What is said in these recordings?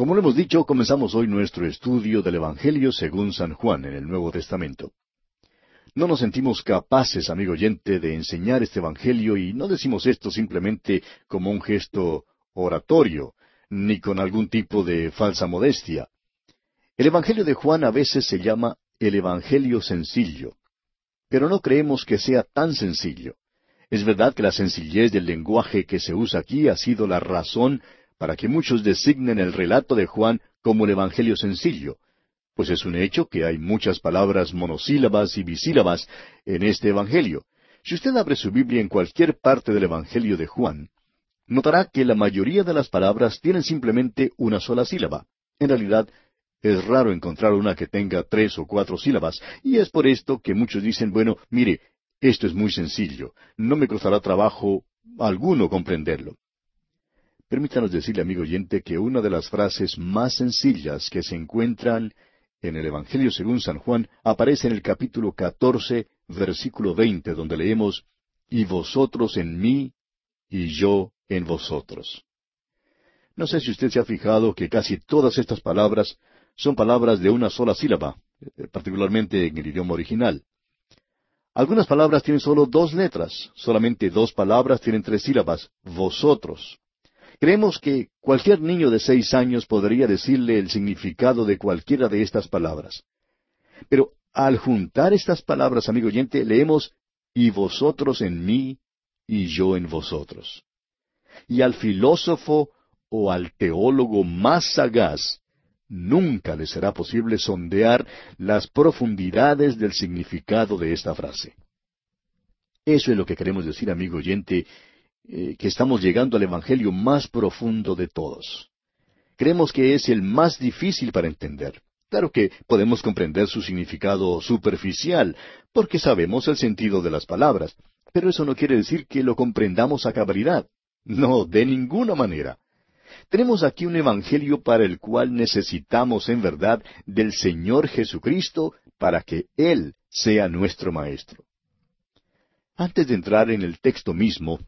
Como lo hemos dicho, comenzamos hoy nuestro estudio del Evangelio según San Juan en el Nuevo Testamento. No nos sentimos capaces, amigo oyente, de enseñar este Evangelio y no decimos esto simplemente como un gesto oratorio, ni con algún tipo de falsa modestia. El Evangelio de Juan a veces se llama el Evangelio sencillo, pero no creemos que sea tan sencillo. Es verdad que la sencillez del lenguaje que se usa aquí ha sido la razón para que muchos designen el relato de Juan como el Evangelio sencillo, pues es un hecho que hay muchas palabras monosílabas y bisílabas en este Evangelio. Si usted abre su Biblia en cualquier parte del Evangelio de Juan, notará que la mayoría de las palabras tienen simplemente una sola sílaba. En realidad, es raro encontrar una que tenga tres o cuatro sílabas, y es por esto que muchos dicen, bueno, mire, esto es muy sencillo, no me costará trabajo alguno comprenderlo. Permítanos decirle, amigo oyente, que una de las frases más sencillas que se encuentran en el Evangelio según San Juan aparece en el capítulo catorce, versículo veinte, donde leemos, Y vosotros en mí, y yo en vosotros. No sé si usted se ha fijado que casi todas estas palabras son palabras de una sola sílaba, eh, particularmente en el idioma original. Algunas palabras tienen solo dos letras, solamente dos palabras tienen tres sílabas, vosotros. Creemos que cualquier niño de seis años podría decirle el significado de cualquiera de estas palabras. Pero al juntar estas palabras, amigo oyente, leemos y vosotros en mí y yo en vosotros y al filósofo o al teólogo más sagaz nunca le será posible sondear las profundidades del significado de esta frase. Eso es lo que queremos decir, amigo oyente, eh, que estamos llegando al Evangelio más profundo de todos. Creemos que es el más difícil para entender. Claro que podemos comprender su significado superficial, porque sabemos el sentido de las palabras, pero eso no quiere decir que lo comprendamos a cabalidad. No, de ninguna manera. Tenemos aquí un Evangelio para el cual necesitamos en verdad del Señor Jesucristo para que Él sea nuestro Maestro. Antes de entrar en el texto mismo,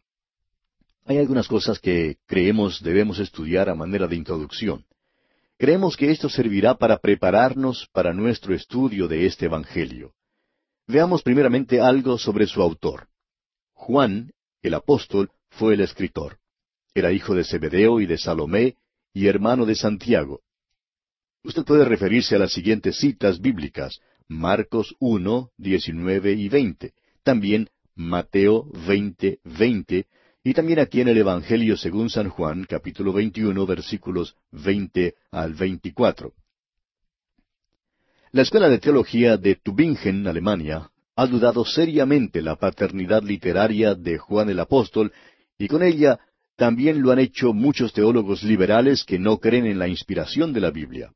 hay algunas cosas que creemos debemos estudiar a manera de introducción. Creemos que esto servirá para prepararnos para nuestro estudio de este Evangelio. Veamos primeramente algo sobre su autor. Juan, el apóstol, fue el escritor. Era hijo de Zebedeo y de Salomé y hermano de Santiago. Usted puede referirse a las siguientes citas bíblicas, Marcos 1, 19 y 20, también Mateo 20, 20, y también aquí en el Evangelio según San Juan, capítulo 21, versículos 20 al 24. La Escuela de Teología de Tübingen, Alemania, ha dudado seriamente la paternidad literaria de Juan el Apóstol y con ella también lo han hecho muchos teólogos liberales que no creen en la inspiración de la Biblia.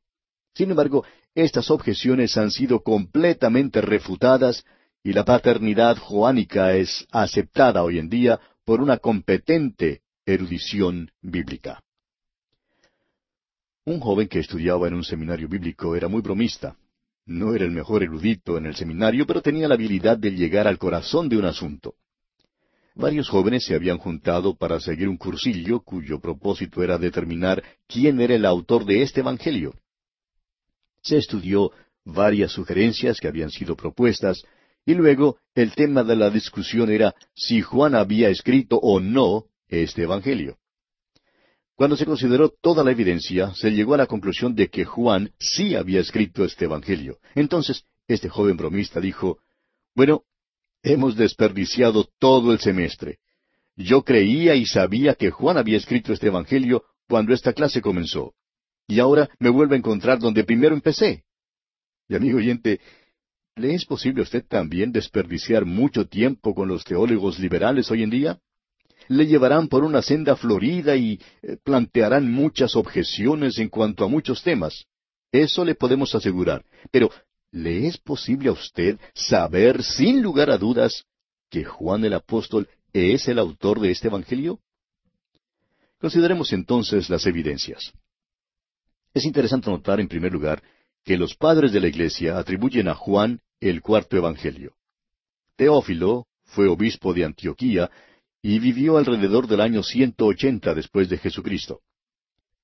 Sin embargo, estas objeciones han sido completamente refutadas y la paternidad joánica es aceptada hoy en día por una competente erudición bíblica. Un joven que estudiaba en un seminario bíblico era muy bromista. No era el mejor erudito en el seminario, pero tenía la habilidad de llegar al corazón de un asunto. Varios jóvenes se habían juntado para seguir un cursillo cuyo propósito era determinar quién era el autor de este Evangelio. Se estudió varias sugerencias que habían sido propuestas, y luego el tema de la discusión era si Juan había escrito o no este Evangelio. Cuando se consideró toda la evidencia, se llegó a la conclusión de que Juan sí había escrito este Evangelio. Entonces, este joven bromista dijo, Bueno, Hemos desperdiciado todo el semestre. Yo creía y sabía que Juan había escrito este Evangelio cuando esta clase comenzó. Y ahora me vuelvo a encontrar donde primero empecé. Y amigo oyente, ¿le es posible a usted también desperdiciar mucho tiempo con los teólogos liberales hoy en día? Le llevarán por una senda florida y eh, plantearán muchas objeciones en cuanto a muchos temas. Eso le podemos asegurar. Pero ¿Le es posible a usted saber sin lugar a dudas que Juan el apóstol es el autor de este Evangelio? Consideremos entonces las evidencias. Es interesante notar, en primer lugar, que los padres de la Iglesia atribuyen a Juan el cuarto Evangelio. Teófilo fue obispo de Antioquía y vivió alrededor del año 180 después de Jesucristo.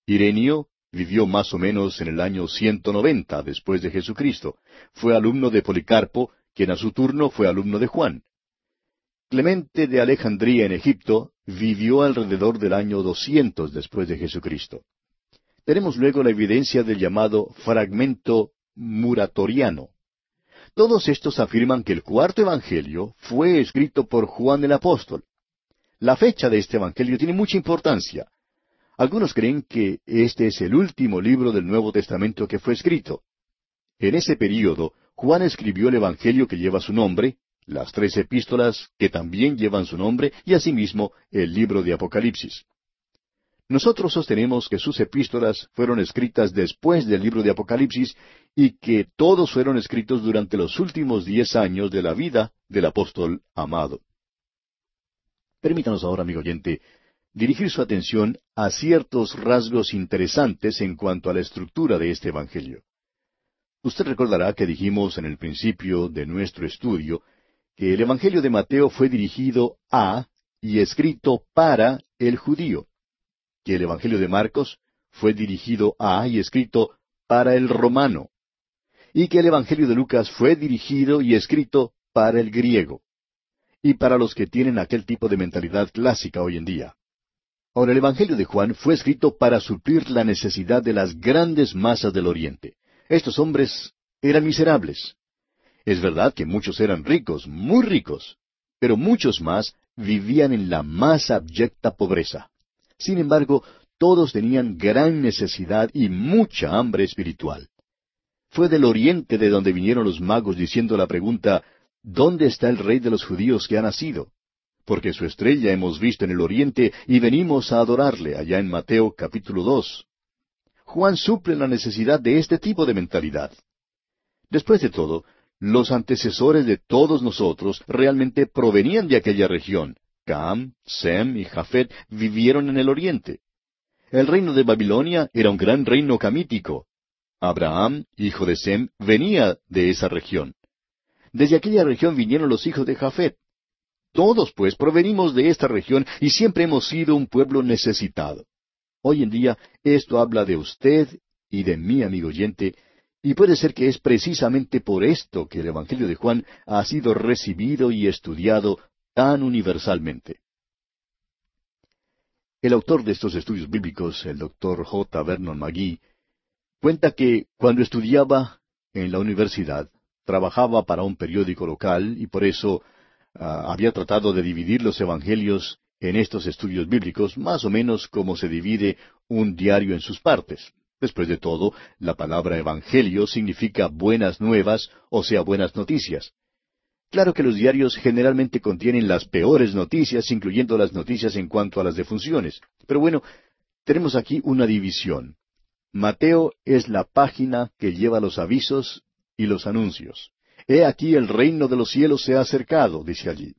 Irenio vivió más o menos en el año 190 después de Jesucristo. Fue alumno de Policarpo, quien a su turno fue alumno de Juan. Clemente de Alejandría en Egipto vivió alrededor del año 200 después de Jesucristo. Tenemos luego la evidencia del llamado fragmento muratoriano. Todos estos afirman que el cuarto Evangelio fue escrito por Juan el Apóstol. La fecha de este Evangelio tiene mucha importancia. Algunos creen que este es el último libro del Nuevo Testamento que fue escrito. En ese período, Juan escribió el Evangelio que lleva su nombre, las tres epístolas que también llevan su nombre y asimismo el libro de Apocalipsis. Nosotros sostenemos que sus epístolas fueron escritas después del libro de Apocalipsis y que todos fueron escritos durante los últimos diez años de la vida del apóstol amado. Permítanos ahora, amigo oyente, dirigir su atención a ciertos rasgos interesantes en cuanto a la estructura de este Evangelio. Usted recordará que dijimos en el principio de nuestro estudio que el Evangelio de Mateo fue dirigido a y escrito para el judío que el Evangelio de Marcos fue dirigido a y escrito para el romano, y que el Evangelio de Lucas fue dirigido y escrito para el griego, y para los que tienen aquel tipo de mentalidad clásica hoy en día. Ahora, el Evangelio de Juan fue escrito para suplir la necesidad de las grandes masas del Oriente. Estos hombres eran miserables. Es verdad que muchos eran ricos, muy ricos, pero muchos más vivían en la más abyecta pobreza. Sin embargo, todos tenían gran necesidad y mucha hambre espiritual. Fue del oriente de donde vinieron los magos diciendo la pregunta, ¿Dónde está el rey de los judíos que ha nacido? Porque su estrella hemos visto en el oriente y venimos a adorarle, allá en Mateo capítulo dos. Juan suple la necesidad de este tipo de mentalidad. Después de todo, los antecesores de todos nosotros realmente provenían de aquella región, Cam, Sem y Jafet vivieron en el oriente. El reino de Babilonia era un gran reino camítico. Abraham, hijo de Sem, venía de esa región. Desde aquella región vinieron los hijos de Jafet. Todos, pues, provenimos de esta región y siempre hemos sido un pueblo necesitado. Hoy en día esto habla de usted y de mí, amigo oyente, y puede ser que es precisamente por esto que el Evangelio de Juan ha sido recibido y estudiado tan universalmente. El autor de estos estudios bíblicos, el doctor J. Vernon McGee, cuenta que cuando estudiaba en la universidad, trabajaba para un periódico local y por eso ah, había tratado de dividir los evangelios en estos estudios bíblicos más o menos como se divide un diario en sus partes. Después de todo, la palabra evangelio significa buenas nuevas, o sea, buenas noticias. Claro que los diarios generalmente contienen las peores noticias, incluyendo las noticias en cuanto a las defunciones. Pero bueno, tenemos aquí una división. Mateo es la página que lleva los avisos y los anuncios. He aquí el reino de los cielos se ha acercado, dice allí.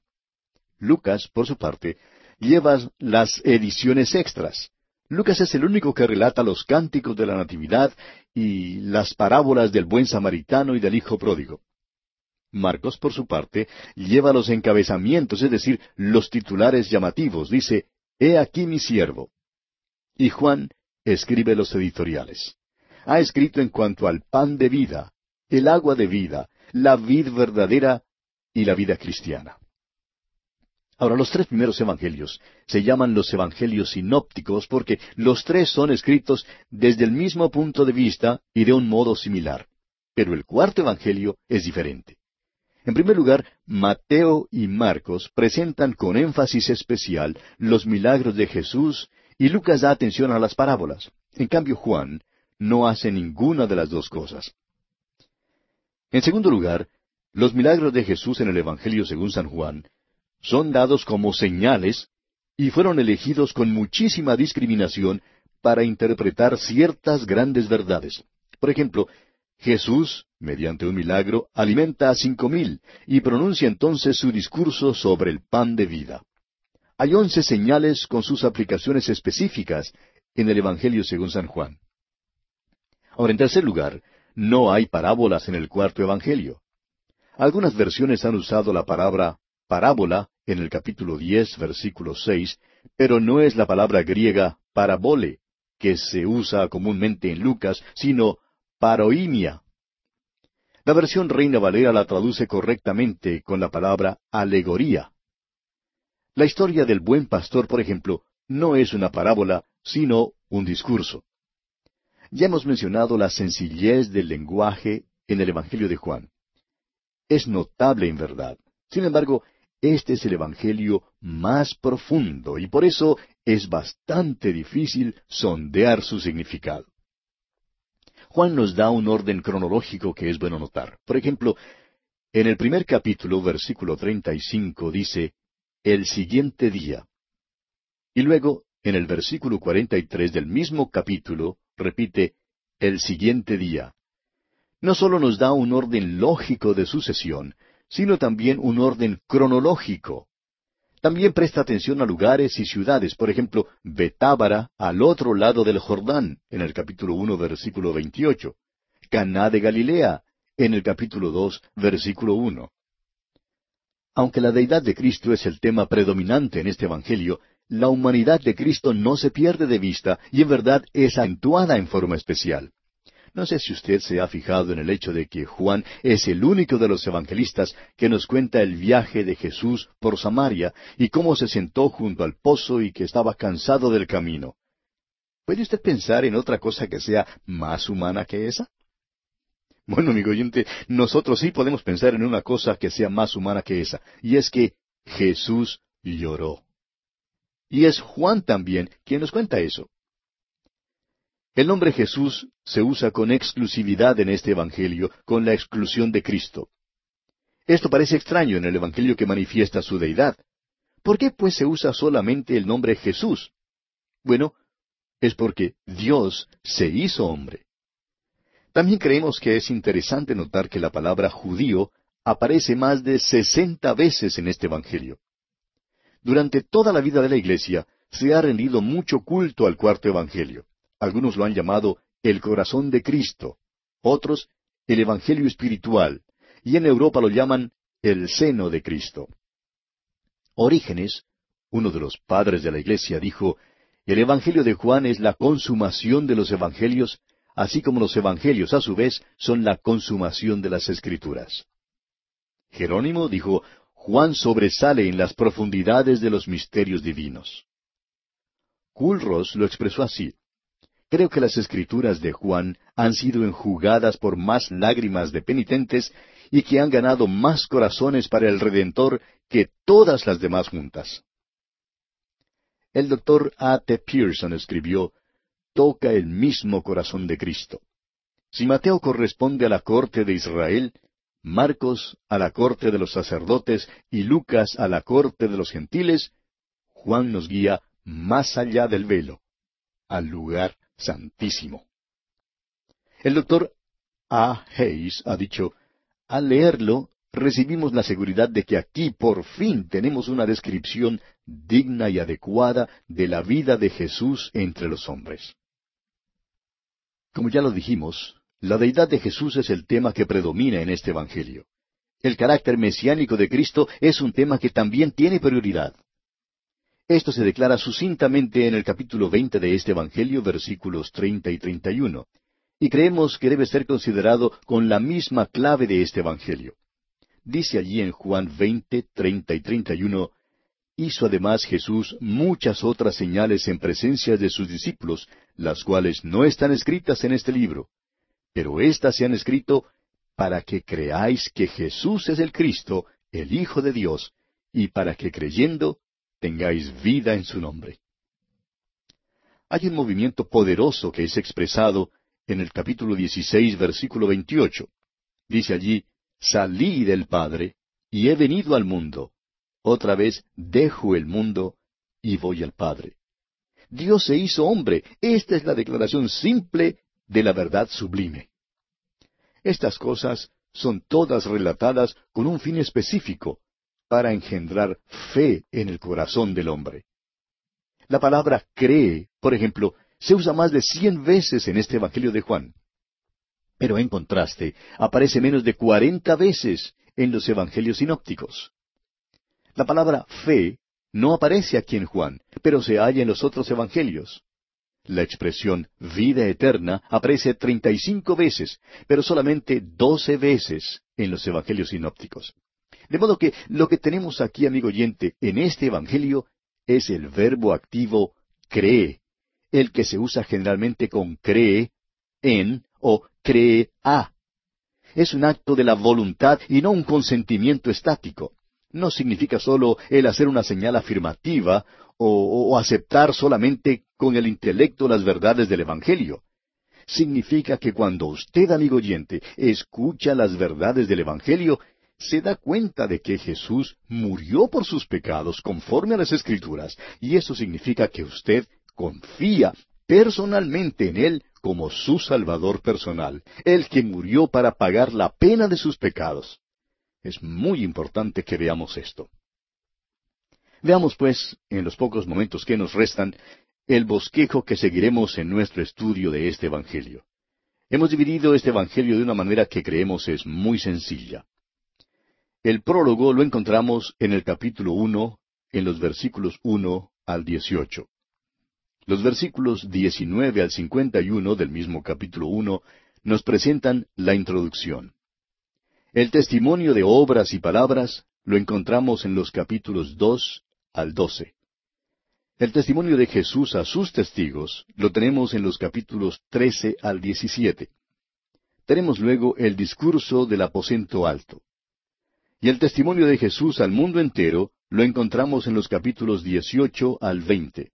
Lucas, por su parte, lleva las ediciones extras. Lucas es el único que relata los cánticos de la Natividad y las parábolas del buen samaritano y del hijo pródigo. Marcos, por su parte, lleva los encabezamientos, es decir, los titulares llamativos. Dice, He aquí mi siervo. Y Juan escribe los editoriales. Ha escrito en cuanto al pan de vida, el agua de vida, la vid verdadera y la vida cristiana. Ahora, los tres primeros evangelios se llaman los evangelios sinópticos porque los tres son escritos desde el mismo punto de vista y de un modo similar. Pero el cuarto evangelio es diferente. En primer lugar, Mateo y Marcos presentan con énfasis especial los milagros de Jesús y Lucas da atención a las parábolas. En cambio, Juan no hace ninguna de las dos cosas. En segundo lugar, los milagros de Jesús en el Evangelio según San Juan son dados como señales y fueron elegidos con muchísima discriminación para interpretar ciertas grandes verdades. Por ejemplo, Jesús, mediante un milagro, alimenta a cinco mil y pronuncia entonces su discurso sobre el pan de vida. Hay once señales con sus aplicaciones específicas en el Evangelio según San Juan. Ahora, en tercer lugar, no hay parábolas en el cuarto Evangelio. Algunas versiones han usado la palabra parábola en el capítulo diez, versículo seis, pero no es la palabra griega parabole, que se usa comúnmente en Lucas, sino paroimia. La versión Reina Valera la traduce correctamente con la palabra alegoría. La historia del buen pastor, por ejemplo, no es una parábola, sino un discurso. Ya hemos mencionado la sencillez del lenguaje en el Evangelio de Juan. Es notable en verdad. Sin embargo, este es el Evangelio más profundo y por eso es bastante difícil sondear su significado. Juan nos da un orden cronológico que es bueno notar. Por ejemplo, en el primer capítulo, versículo 35, dice, el siguiente día. Y luego, en el versículo 43 del mismo capítulo, repite, el siguiente día. No solo nos da un orden lógico de sucesión, sino también un orden cronológico. También presta atención a lugares y ciudades, por ejemplo, Betábara, al otro lado del Jordán, en el capítulo uno, versículo veintiocho. Caná de Galilea, en el capítulo dos, versículo uno. Aunque la deidad de Cristo es el tema predominante en este Evangelio, la humanidad de Cristo no se pierde de vista y en verdad es acentuada en forma especial. No sé si usted se ha fijado en el hecho de que Juan es el único de los evangelistas que nos cuenta el viaje de Jesús por Samaria y cómo se sentó junto al pozo y que estaba cansado del camino. ¿Puede usted pensar en otra cosa que sea más humana que esa? Bueno, amigo oyente, nosotros sí podemos pensar en una cosa que sea más humana que esa, y es que Jesús lloró. Y es Juan también quien nos cuenta eso. El nombre Jesús se usa con exclusividad en este Evangelio, con la exclusión de Cristo. Esto parece extraño en el Evangelio que manifiesta su deidad. ¿Por qué pues se usa solamente el nombre Jesús? Bueno, es porque Dios se hizo hombre. También creemos que es interesante notar que la palabra judío aparece más de sesenta veces en este Evangelio. Durante toda la vida de la Iglesia se ha rendido mucho culto al cuarto Evangelio. Algunos lo han llamado el corazón de Cristo, otros el Evangelio espiritual, y en Europa lo llaman el seno de Cristo. Orígenes, uno de los padres de la Iglesia, dijo, el Evangelio de Juan es la consumación de los Evangelios, así como los Evangelios a su vez son la consumación de las Escrituras. Jerónimo dijo, Juan sobresale en las profundidades de los misterios divinos. Culros lo expresó así. Creo que las escrituras de Juan han sido enjugadas por más lágrimas de penitentes y que han ganado más corazones para el Redentor que todas las demás juntas. El doctor A. T. Pearson escribió, toca el mismo corazón de Cristo. Si Mateo corresponde a la corte de Israel, Marcos a la corte de los sacerdotes y Lucas a la corte de los gentiles, Juan nos guía más allá del velo, al lugar santísimo. El doctor A. Hayes ha dicho, al leerlo, recibimos la seguridad de que aquí por fin tenemos una descripción digna y adecuada de la vida de Jesús entre los hombres. Como ya lo dijimos, la deidad de Jesús es el tema que predomina en este Evangelio. El carácter mesiánico de Cristo es un tema que también tiene prioridad. Esto se declara sucintamente en el capítulo veinte de este Evangelio, versículos treinta y treinta y uno, y creemos que debe ser considerado con la misma clave de este Evangelio. Dice allí en Juan veinte, treinta y treinta y uno, Hizo además Jesús muchas otras señales en presencia de sus discípulos, las cuales no están escritas en este libro. Pero éstas se han escrito para que creáis que Jesús es el Cristo, el Hijo de Dios, y para que creyendo tengáis vida en su nombre. Hay un movimiento poderoso que es expresado en el capítulo 16, versículo 28. Dice allí, Salí del Padre y he venido al mundo. Otra vez dejo el mundo y voy al Padre. Dios se hizo hombre. Esta es la declaración simple de la verdad sublime. Estas cosas son todas relatadas con un fin específico, para engendrar fe en el corazón del hombre. La palabra cree, por ejemplo, se usa más de cien veces en este Evangelio de Juan. Pero en contraste, aparece menos de cuarenta veces en los Evangelios sinópticos. La palabra fe no aparece aquí en Juan, pero se halla en los otros Evangelios. La expresión vida eterna aparece treinta y cinco veces, pero solamente doce veces en los evangelios sinópticos. De modo que lo que tenemos aquí, amigo oyente, en este evangelio es el verbo activo cree, el que se usa generalmente con cree en o cree a. Es un acto de la voluntad y no un consentimiento estático. No significa solo el hacer una señal afirmativa o, o aceptar solamente con el intelecto las verdades del Evangelio. Significa que cuando usted, amigo oyente, escucha las verdades del Evangelio, se da cuenta de que Jesús murió por sus pecados conforme a las Escrituras, y eso significa que usted confía personalmente en Él como su Salvador personal, el que murió para pagar la pena de sus pecados. Es muy importante que veamos esto. Veamos, pues, en los pocos momentos que nos restan, el bosquejo que seguiremos en nuestro estudio de este Evangelio. Hemos dividido este Evangelio de una manera que creemos es muy sencilla. El prólogo lo encontramos en el capítulo uno, en los versículos uno al dieciocho. Los versículos 19 al 51 del mismo capítulo 1 nos presentan la introducción. El testimonio de obras y palabras lo encontramos en los capítulos 2 al 12. El testimonio de Jesús a sus testigos lo tenemos en los capítulos 13 al 17. Tenemos luego el discurso del aposento alto. Y el testimonio de Jesús al mundo entero lo encontramos en los capítulos 18 al 20.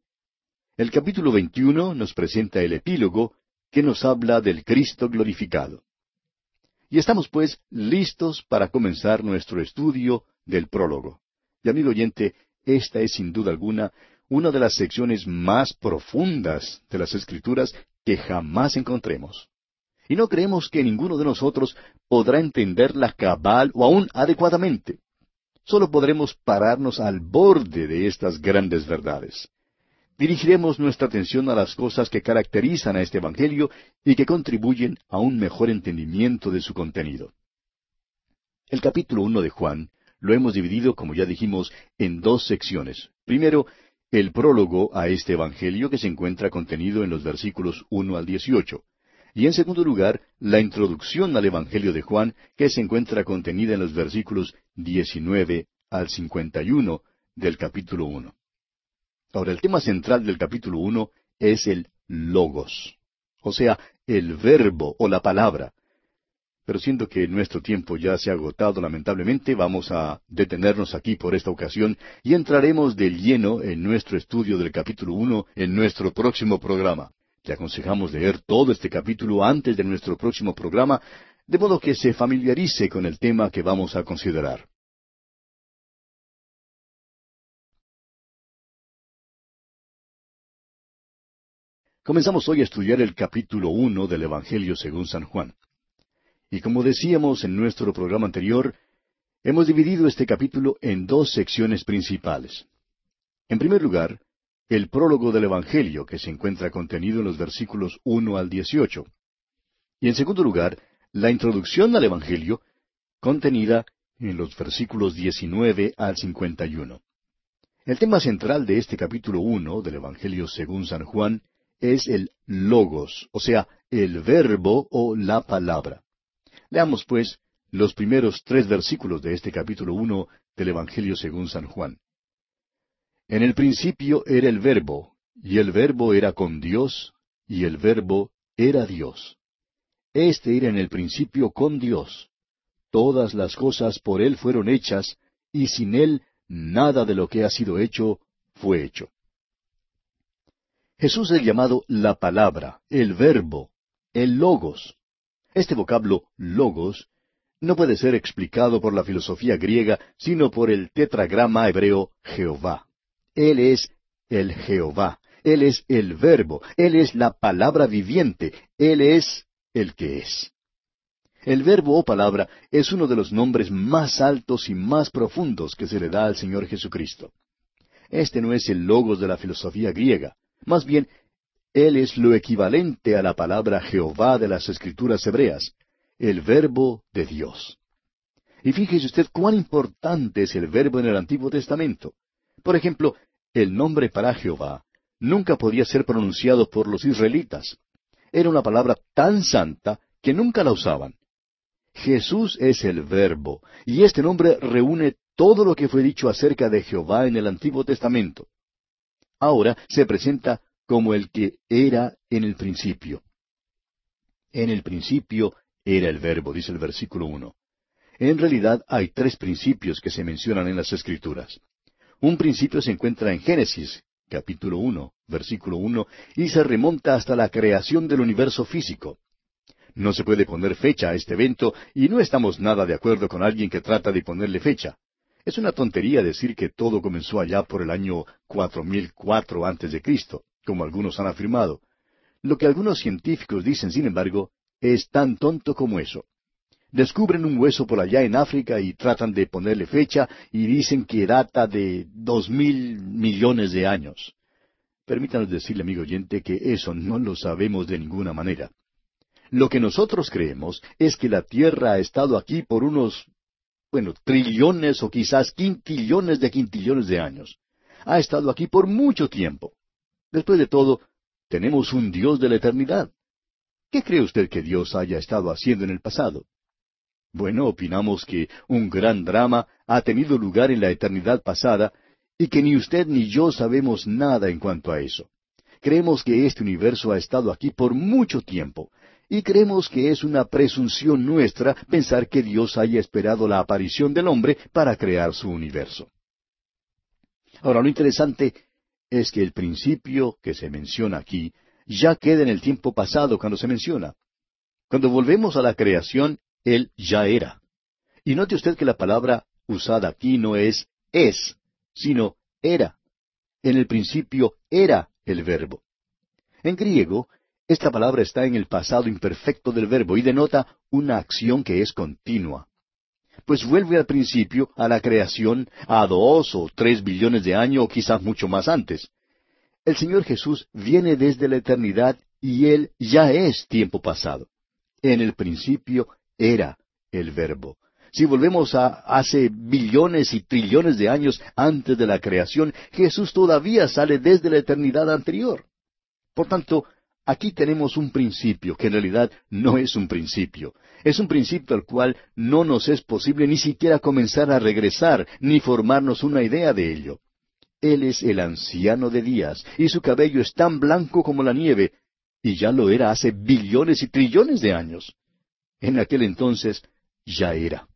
El capítulo 21 nos presenta el epílogo que nos habla del Cristo glorificado. Y estamos pues listos para comenzar nuestro estudio del prólogo. Y amigo oyente, esta es sin duda alguna una de las secciones más profundas de las Escrituras que jamás encontremos. Y no creemos que ninguno de nosotros podrá entenderla cabal o aún adecuadamente. Solo podremos pararnos al borde de estas grandes verdades dirigiremos nuestra atención a las cosas que caracterizan a este Evangelio y que contribuyen a un mejor entendimiento de su contenido. El capítulo uno de Juan lo hemos dividido, como ya dijimos, en dos secciones. Primero, el prólogo a este Evangelio que se encuentra contenido en los versículos uno al dieciocho. Y en segundo lugar, la introducción al Evangelio de Juan que se encuentra contenida en los versículos diecinueve al cincuenta y uno del capítulo uno. Ahora, el tema central del capítulo uno es el logos, o sea, el verbo o la palabra. Pero siendo que nuestro tiempo ya se ha agotado lamentablemente, vamos a detenernos aquí por esta ocasión y entraremos de lleno en nuestro estudio del capítulo uno en nuestro próximo programa. Le aconsejamos leer todo este capítulo antes de nuestro próximo programa, de modo que se familiarice con el tema que vamos a considerar. Comenzamos hoy a estudiar el capítulo uno del Evangelio según San Juan. Y como decíamos en nuestro programa anterior, hemos dividido este capítulo en dos secciones principales. En primer lugar, el prólogo del Evangelio, que se encuentra contenido en los versículos uno al dieciocho. Y en segundo lugar, la introducción al Evangelio, contenida en los versículos diecinueve al cincuenta y uno. El tema central de este capítulo uno del Evangelio según San Juan es el logos, o sea, el verbo o la palabra. Leamos, pues, los primeros tres versículos de este capítulo uno del Evangelio según San Juan. En el principio era el verbo, y el verbo era con Dios, y el verbo era Dios. Este era en el principio con Dios. Todas las cosas por Él fueron hechas, y sin Él nada de lo que ha sido hecho fue hecho. Jesús es llamado la palabra, el verbo, el logos. Este vocablo logos no puede ser explicado por la filosofía griega, sino por el tetragrama hebreo Jehová. Él es el Jehová, Él es el verbo, Él es la palabra viviente, Él es el que es. El verbo o palabra es uno de los nombres más altos y más profundos que se le da al Señor Jesucristo. Este no es el logos de la filosofía griega. Más bien, Él es lo equivalente a la palabra Jehová de las Escrituras hebreas, el verbo de Dios. Y fíjese usted cuán importante es el verbo en el Antiguo Testamento. Por ejemplo, el nombre para Jehová nunca podía ser pronunciado por los israelitas. Era una palabra tan santa que nunca la usaban. Jesús es el Verbo, y este nombre reúne todo lo que fue dicho acerca de Jehová en el Antiguo Testamento. Ahora se presenta como el que era en el principio. En el principio era el Verbo, dice el versículo uno. En realidad hay tres principios que se mencionan en las Escrituras. Un principio se encuentra en Génesis, capítulo uno, versículo uno, y se remonta hasta la creación del universo físico. No se puede poner fecha a este evento y no estamos nada de acuerdo con alguien que trata de ponerle fecha. Es una tontería decir que todo comenzó allá por el año 4004 antes de Cristo, como algunos han afirmado. Lo que algunos científicos dicen, sin embargo, es tan tonto como eso. Descubren un hueso por allá en África y tratan de ponerle fecha y dicen que data de dos mil millones de años. Permítanos decirle, amigo oyente, que eso no lo sabemos de ninguna manera. Lo que nosotros creemos es que la Tierra ha estado aquí por unos, bueno, trillones o quizás quintillones de quintillones de años. Ha estado aquí por mucho tiempo. Después de todo, tenemos un Dios de la eternidad. ¿Qué cree usted que Dios haya estado haciendo en el pasado? Bueno, opinamos que un gran drama ha tenido lugar en la eternidad pasada y que ni usted ni yo sabemos nada en cuanto a eso. Creemos que este universo ha estado aquí por mucho tiempo, y creemos que es una presunción nuestra pensar que Dios haya esperado la aparición del hombre para crear su universo. Ahora, lo interesante es que el principio que se menciona aquí ya queda en el tiempo pasado cuando se menciona. Cuando volvemos a la creación, Él ya era. Y note usted que la palabra usada aquí no es es, sino era. En el principio era el verbo. En griego, esta palabra está en el pasado imperfecto del verbo y denota una acción que es continua. Pues vuelve al principio, a la creación, a dos o tres billones de años o quizás mucho más antes. El Señor Jesús viene desde la eternidad y Él ya es tiempo pasado. En el principio era el verbo. Si volvemos a hace billones y trillones de años antes de la creación, Jesús todavía sale desde la eternidad anterior. Por tanto, Aquí tenemos un principio que en realidad no es un principio. Es un principio al cual no nos es posible ni siquiera comenzar a regresar, ni formarnos una idea de ello. Él es el anciano de días, y su cabello es tan blanco como la nieve, y ya lo era hace billones y trillones de años. En aquel entonces ya era.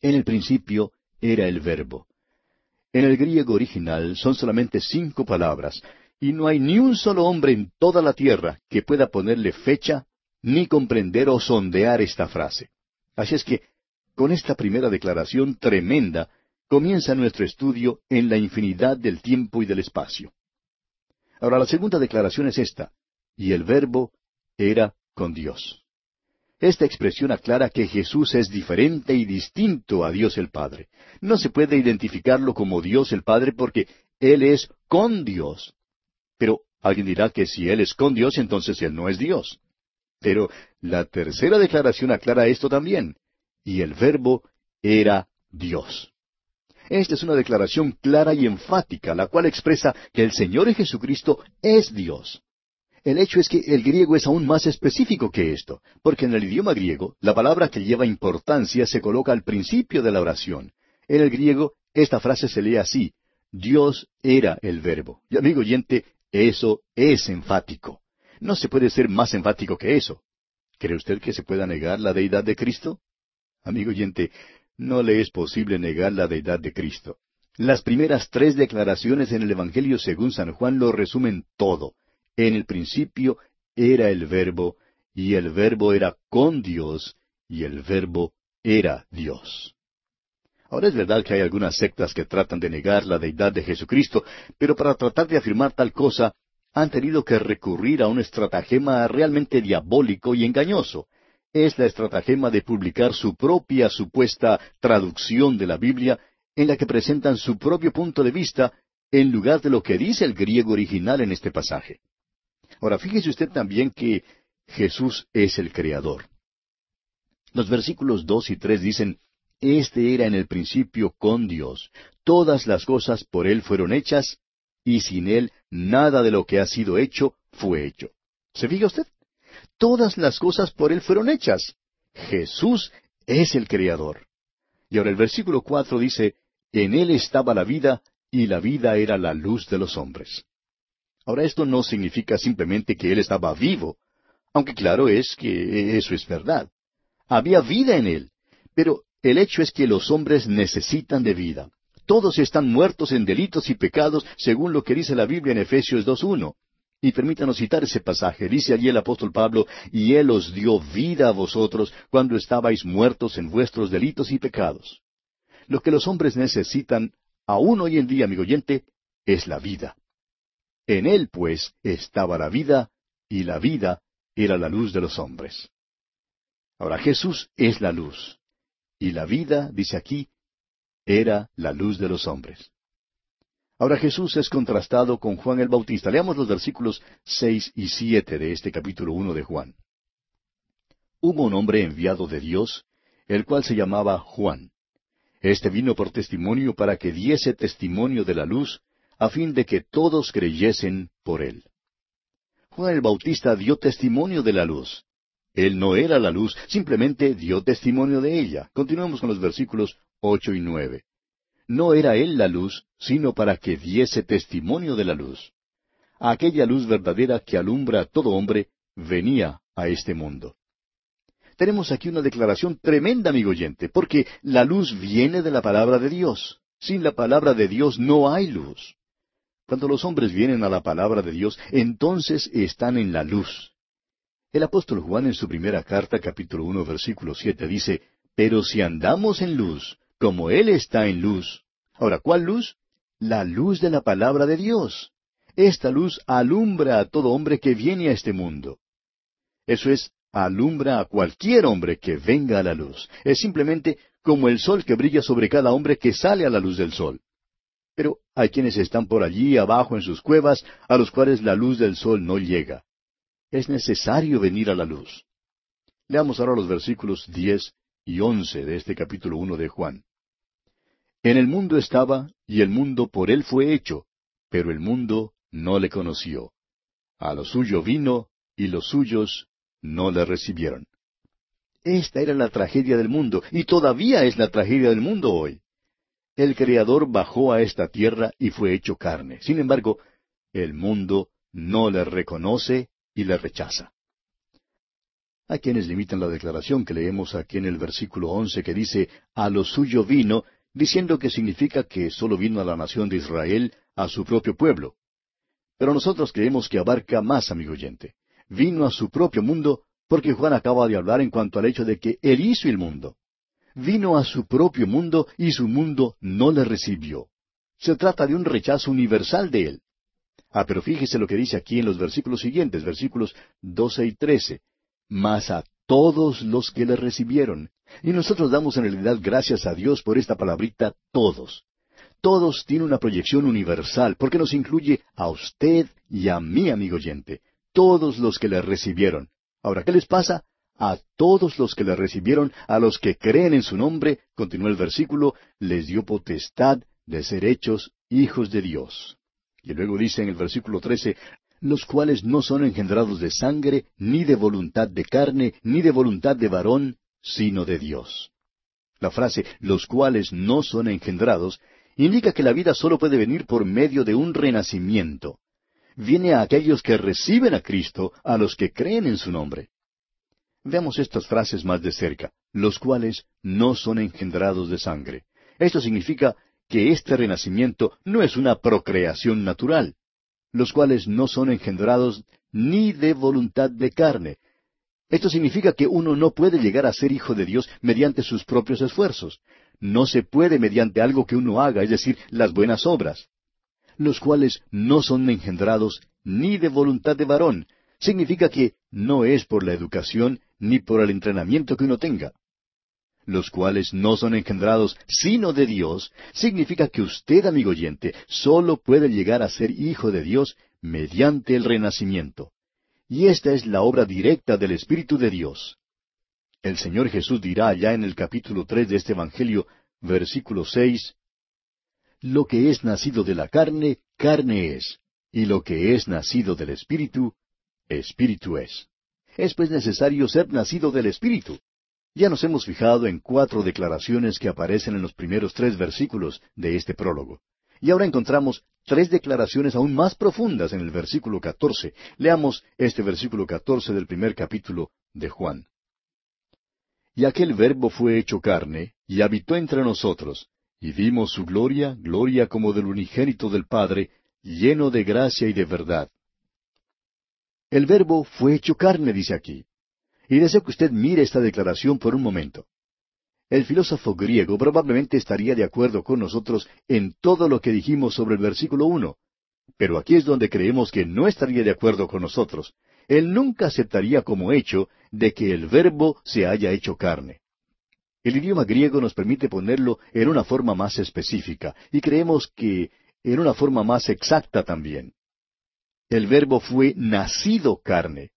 En el principio era el verbo. En el griego original son solamente cinco palabras, y no hay ni un solo hombre en toda la tierra que pueda ponerle fecha, ni comprender o sondear esta frase. Así es que, con esta primera declaración tremenda, comienza nuestro estudio en la infinidad del tiempo y del espacio. Ahora la segunda declaración es esta, y el verbo era con Dios. Esta expresión aclara que Jesús es diferente y distinto a Dios el Padre. No se puede identificarlo como Dios el Padre porque Él es con Dios. Pero alguien dirá que si Él es con Dios, entonces Él no es Dios. Pero la tercera declaración aclara esto también. Y el verbo era Dios. Esta es una declaración clara y enfática, la cual expresa que el Señor Jesucristo es Dios. El hecho es que el griego es aún más específico que esto, porque en el idioma griego la palabra que lleva importancia se coloca al principio de la oración. En el griego esta frase se lee así, Dios era el verbo. Y amigo oyente, eso es enfático. No se puede ser más enfático que eso. ¿Cree usted que se pueda negar la deidad de Cristo? Amigo oyente, no le es posible negar la deidad de Cristo. Las primeras tres declaraciones en el Evangelio según San Juan lo resumen todo. En el principio era el verbo, y el verbo era con Dios, y el verbo era Dios. Ahora es verdad que hay algunas sectas que tratan de negar la deidad de Jesucristo, pero para tratar de afirmar tal cosa han tenido que recurrir a un estratagema realmente diabólico y engañoso. Es la estratagema de publicar su propia supuesta traducción de la Biblia en la que presentan su propio punto de vista en lugar de lo que dice el griego original en este pasaje. Ahora, fíjese usted también que Jesús es el Creador. Los versículos dos y tres dicen, este era en el principio con Dios. Todas las cosas por Él fueron hechas, y sin Él nada de lo que ha sido hecho fue hecho. ¿Se fija usted? Todas las cosas por Él fueron hechas. Jesús es el Creador. Y ahora el versículo cuatro dice, En Él estaba la vida, y la vida era la luz de los hombres. Ahora esto no significa simplemente que Él estaba vivo, aunque claro es que eso es verdad. Había vida en Él, pero el hecho es que los hombres necesitan de vida. Todos están muertos en delitos y pecados, según lo que dice la Biblia en Efesios 2.1. Y permítanos citar ese pasaje. Dice allí el apóstol Pablo, y Él os dio vida a vosotros cuando estabais muertos en vuestros delitos y pecados. Lo que los hombres necesitan, aún hoy en día, amigo oyente, es la vida. En Él, pues, estaba la vida, y la vida era la luz de los hombres. Ahora Jesús es la luz, y la vida, dice aquí, era la luz de los hombres. Ahora Jesús es contrastado con Juan el Bautista. Leamos los versículos seis y siete de este capítulo uno de Juan. Hubo un hombre enviado de Dios, el cual se llamaba Juan. Este vino por testimonio para que diese testimonio de la luz, a fin de que todos creyesen por él. Juan el Bautista dio testimonio de la luz. Él no era la luz, simplemente dio testimonio de ella. Continuemos con los versículos ocho y nueve. No era él la luz, sino para que diese testimonio de la luz. Aquella luz verdadera que alumbra a todo hombre venía a este mundo. Tenemos aquí una declaración tremenda, amigo oyente, porque la luz viene de la palabra de Dios. Sin la palabra de Dios no hay luz. Cuando los hombres vienen a la palabra de Dios, entonces están en la luz. El apóstol Juan en su primera carta, capítulo uno, versículo siete, dice, Pero si andamos en luz, como Él está en luz. Ahora, ¿cuál luz? La luz de la palabra de Dios. Esta luz alumbra a todo hombre que viene a este mundo. Eso es, alumbra a cualquier hombre que venga a la luz. Es simplemente como el sol que brilla sobre cada hombre que sale a la luz del sol. Pero hay quienes están por allí abajo en sus cuevas, a los cuales la luz del sol no llega. Es necesario venir a la luz. Leamos ahora los versículos diez y once de este capítulo uno de Juan. En el mundo estaba, y el mundo por él fue hecho, pero el mundo no le conoció. A lo suyo vino, y los suyos no le recibieron. Esta era la tragedia del mundo, y todavía es la tragedia del mundo hoy. El Creador bajó a esta tierra y fue hecho carne. Sin embargo, el mundo no le reconoce y le rechaza. Hay quienes limitan la declaración que leemos aquí en el versículo once que dice, a lo suyo vino, diciendo que significa que sólo vino a la nación de Israel, a su propio pueblo. Pero nosotros creemos que abarca más, amigo oyente. Vino a su propio mundo porque Juan acaba de hablar en cuanto al hecho de que Él hizo el mundo. Vino a su propio mundo y su mundo no le recibió. Se trata de un rechazo universal de Él. Ah, pero fíjese lo que dice aquí en los versículos siguientes, versículos doce y trece. Mas a todos los que le recibieron, y nosotros damos en realidad gracias a Dios por esta palabrita todos. Todos tiene una proyección universal porque nos incluye a usted y a mí, amigo oyente. Todos los que le recibieron. Ahora, ¿qué les pasa? A todos los que le recibieron, a los que creen en su nombre, continuó el versículo, les dio potestad de ser hechos hijos de Dios. Y luego dice en el versículo trece, los cuales no son engendrados de sangre, ni de voluntad de carne, ni de voluntad de varón, sino de Dios. La frase los cuales no son engendrados indica que la vida solo puede venir por medio de un renacimiento. Viene a aquellos que reciben a Cristo, a los que creen en su nombre. Veamos estas frases más de cerca, los cuales no son engendrados de sangre. Esto significa que este renacimiento no es una procreación natural, los cuales no son engendrados ni de voluntad de carne, esto significa que uno no puede llegar a ser hijo de Dios mediante sus propios esfuerzos. No se puede mediante algo que uno haga, es decir, las buenas obras, los cuales no son engendrados ni de voluntad de varón. Significa que no es por la educación ni por el entrenamiento que uno tenga. Los cuales no son engendrados sino de Dios, significa que usted, amigo oyente, solo puede llegar a ser hijo de Dios mediante el renacimiento. Y esta es la obra directa del Espíritu de Dios. El Señor Jesús dirá allá en el capítulo tres de este Evangelio, versículo seis, Lo que es nacido de la carne, carne es, y lo que es nacido del Espíritu, Espíritu es. Es pues necesario ser nacido del Espíritu. Ya nos hemos fijado en cuatro declaraciones que aparecen en los primeros tres versículos de este prólogo. Y ahora encontramos tres declaraciones aún más profundas en el versículo catorce. Leamos este versículo catorce del primer capítulo de Juan. Y aquel verbo fue hecho carne, y habitó entre nosotros, y vimos su gloria, gloria como del unigénito del Padre, lleno de gracia y de verdad. El verbo fue hecho carne, dice aquí. Y deseo que usted mire esta declaración por un momento. El filósofo griego probablemente estaría de acuerdo con nosotros en todo lo que dijimos sobre el versículo uno, pero aquí es donde creemos que no estaría de acuerdo con nosotros. Él nunca aceptaría como hecho de que el verbo se haya hecho carne. El idioma griego nos permite ponerlo en una forma más específica, y creemos que en una forma más exacta también. El verbo fue nacido carne.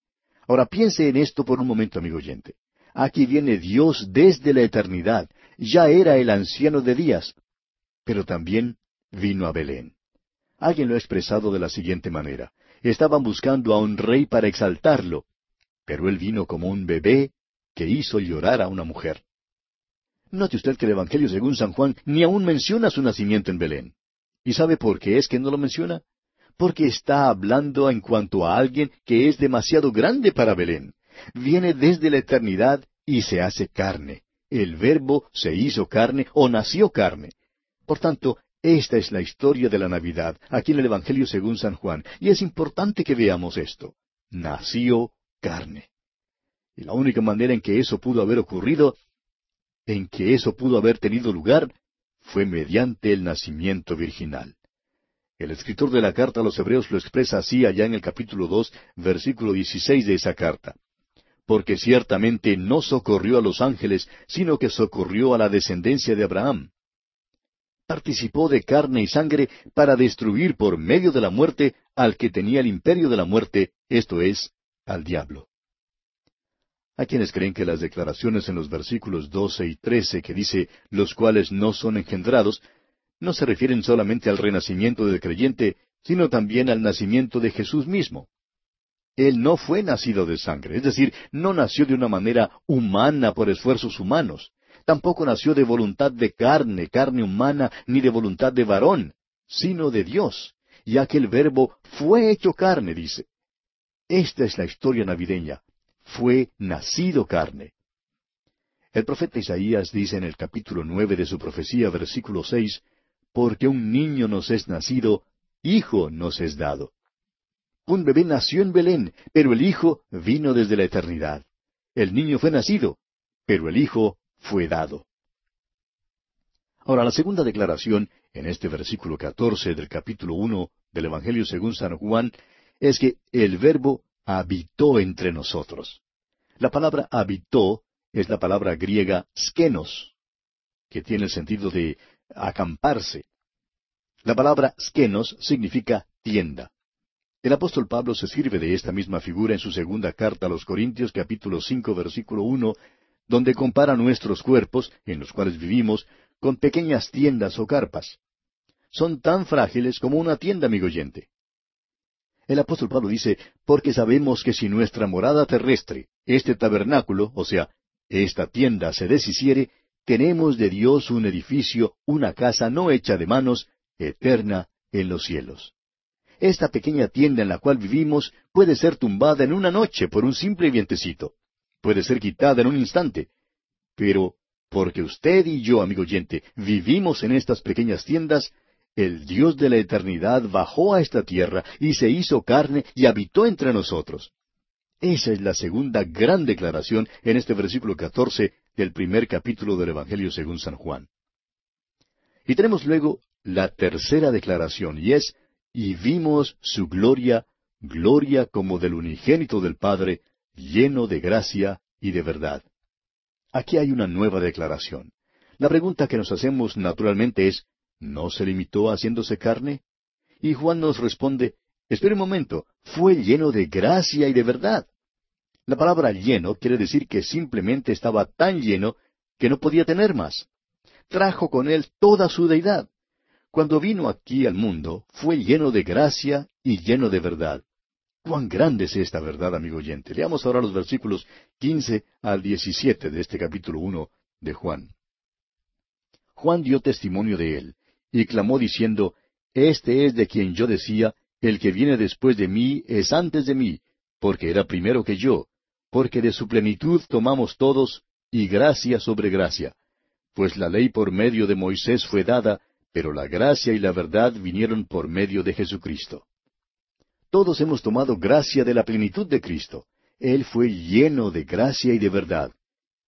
Ahora piense en esto por un momento, amigo oyente. Aquí viene Dios desde la eternidad. Ya era el anciano de días, pero también vino a Belén. Alguien lo ha expresado de la siguiente manera. Estaban buscando a un rey para exaltarlo, pero él vino como un bebé que hizo llorar a una mujer. Note usted que el Evangelio según San Juan ni aún menciona su nacimiento en Belén. ¿Y sabe por qué es que no lo menciona? Porque está hablando en cuanto a alguien que es demasiado grande para Belén viene desde la eternidad y se hace carne. El verbo se hizo carne o nació carne. Por tanto, esta es la historia de la Navidad, aquí en el Evangelio según San Juan, y es importante que veamos esto. Nació carne. Y la única manera en que eso pudo haber ocurrido, en que eso pudo haber tenido lugar, fue mediante el nacimiento virginal. El escritor de la carta a los Hebreos lo expresa así allá en el capítulo dos, versículo dieciséis de esa carta porque ciertamente no socorrió a los ángeles, sino que socorrió a la descendencia de Abraham. Participó de carne y sangre para destruir por medio de la muerte al que tenía el imperio de la muerte, esto es, al diablo. Hay quienes creen que las declaraciones en los versículos doce y trece que dice los cuales no son engendrados, no se refieren solamente al renacimiento del creyente, sino también al nacimiento de Jesús mismo. Él no fue nacido de sangre, es decir, no nació de una manera humana por esfuerzos humanos. Tampoco nació de voluntad de carne, carne humana, ni de voluntad de varón, sino de Dios, ya que el verbo fue hecho carne, dice. Esta es la historia navideña. Fue nacido carne. El profeta Isaías dice en el capítulo nueve de su profecía, versículo seis, Porque un niño nos es nacido, hijo nos es dado. Un bebé nació en Belén, pero el Hijo vino desde la eternidad. El niño fue nacido, pero el Hijo fue dado. Ahora, la segunda declaración en este versículo catorce del capítulo uno del Evangelio según San Juan es que el verbo habitó entre nosotros. La palabra habitó es la palabra griega skenos, que tiene el sentido de acamparse. La palabra skenos significa tienda. El apóstol Pablo se sirve de esta misma figura en su segunda carta a los Corintios capítulo cinco versículo uno, donde compara nuestros cuerpos, en los cuales vivimos, con pequeñas tiendas o carpas. Son tan frágiles como una tienda, amigo oyente. El apóstol Pablo dice, porque sabemos que si nuestra morada terrestre, este tabernáculo, o sea, esta tienda se deshiciere, tenemos de Dios un edificio, una casa no hecha de manos, eterna en los cielos. Esta pequeña tienda en la cual vivimos puede ser tumbada en una noche por un simple vientecito. Puede ser quitada en un instante. Pero porque usted y yo, amigo oyente, vivimos en estas pequeñas tiendas, el Dios de la eternidad bajó a esta tierra y se hizo carne y habitó entre nosotros. Esa es la segunda gran declaración en este versículo catorce del primer capítulo del Evangelio según San Juan. Y tenemos luego la tercera declaración, y es y vimos su gloria, gloria como del unigénito del Padre, lleno de gracia y de verdad. Aquí hay una nueva declaración. La pregunta que nos hacemos naturalmente es, ¿no se limitó haciéndose carne? Y Juan nos responde, espere un momento, fue lleno de gracia y de verdad. La palabra lleno quiere decir que simplemente estaba tan lleno que no podía tener más. Trajo con él toda su deidad. cuando vino aquí al mundo, fue lleno de gracia y lleno de verdad. Cuán grande es esta verdad, amigo oyente. Leamos ahora los versículos quince al diecisiete de este capítulo uno de Juan. Juan dio testimonio de él, y clamó diciendo, Este es de quien yo decía, el que viene después de mí es antes de mí, porque era primero que yo, porque de su plenitud tomamos todos, y gracia sobre gracia. Pues la ley por medio de Moisés fue dada, pero la gracia y la verdad vinieron por medio de Jesucristo. Todos hemos tomado gracia de la plenitud de Cristo. Él fue lleno de gracia y de verdad.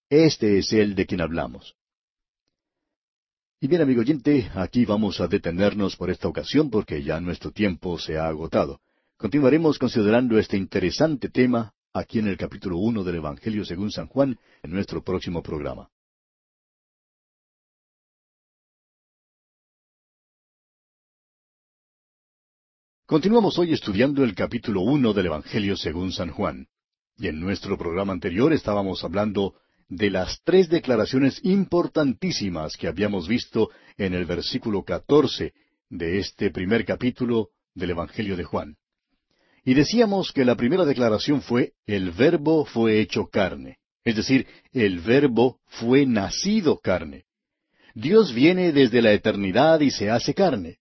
Este es el de quien hablamos. Y bien, amigo oyente, aquí vamos a detenernos por esta ocasión porque ya nuestro tiempo se ha agotado. Continuaremos considerando este interesante tema aquí en el capítulo uno del Evangelio según San Juan en nuestro próximo programa. Continuamos hoy estudiando el capítulo uno del Evangelio según San Juan. Y en nuestro programa anterior estábamos hablando de las tres declaraciones importantísimas que habíamos visto en el versículo catorce de este primer capítulo del Evangelio de Juan. Y decíamos que la primera declaración fue, el verbo fue hecho carne, es decir, el verbo fue nacido carne. Dios viene desde la eternidad y se hace carne.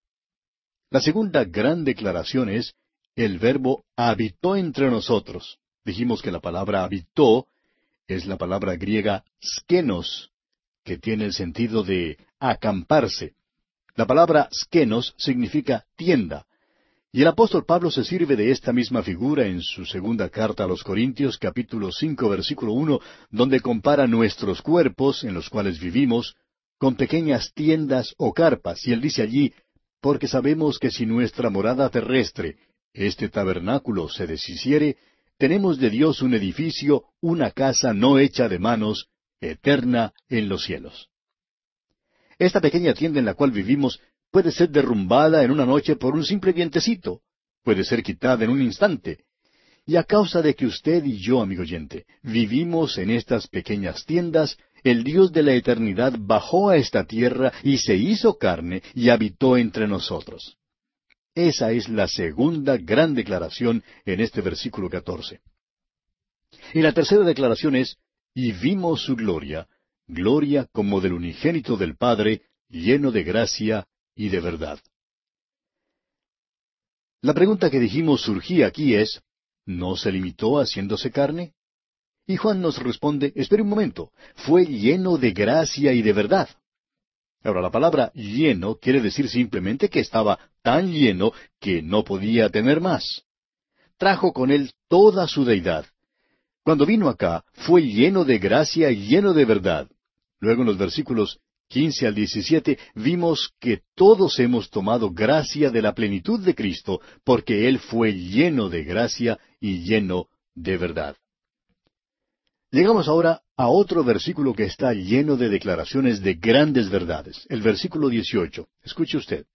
La segunda gran declaración es, el verbo habitó entre nosotros. Dijimos que la palabra habitó es la palabra griega skenos, que tiene el sentido de acamparse. La palabra skenos significa tienda. Y el apóstol Pablo se sirve de esta misma figura en su segunda carta a los Corintios, capítulo cinco, versículo uno, donde compara nuestros cuerpos, en los cuales vivimos, con pequeñas tiendas o carpas, y él dice allí, porque sabemos que si nuestra morada terrestre, este tabernáculo, se deshiciere, tenemos de Dios un edificio, una casa no hecha de manos, eterna en los cielos. Esta pequeña tienda en la cual vivimos puede ser derrumbada en una noche por un simple vientecito, puede ser quitada en un instante. Y a causa de que usted y yo, amigo oyente, vivimos en estas pequeñas tiendas, el Dios de la eternidad bajó a esta tierra y se hizo carne y habitó entre nosotros. Esa es la segunda gran declaración en este versículo catorce. Y la tercera declaración es, y vimos su gloria, gloria como del unigénito del Padre, lleno de gracia y de verdad. La pregunta que dijimos surgía aquí es, ¿no se limitó haciéndose carne? Y Juan nos responde, espere un momento, fue lleno de gracia y de verdad. Ahora, la palabra lleno quiere decir simplemente que estaba tan lleno que no podía tener más. Trajo con él toda su deidad. Cuando vino acá, fue lleno de gracia y lleno de verdad. Luego en los versículos quince al diecisiete vimos que todos hemos tomado gracia de la plenitud de Cristo, porque Él fue lleno de gracia y lleno de verdad. Llegamos ahora a otro versículo que está lleno de declaraciones de grandes verdades. El versículo 18. Escuche usted.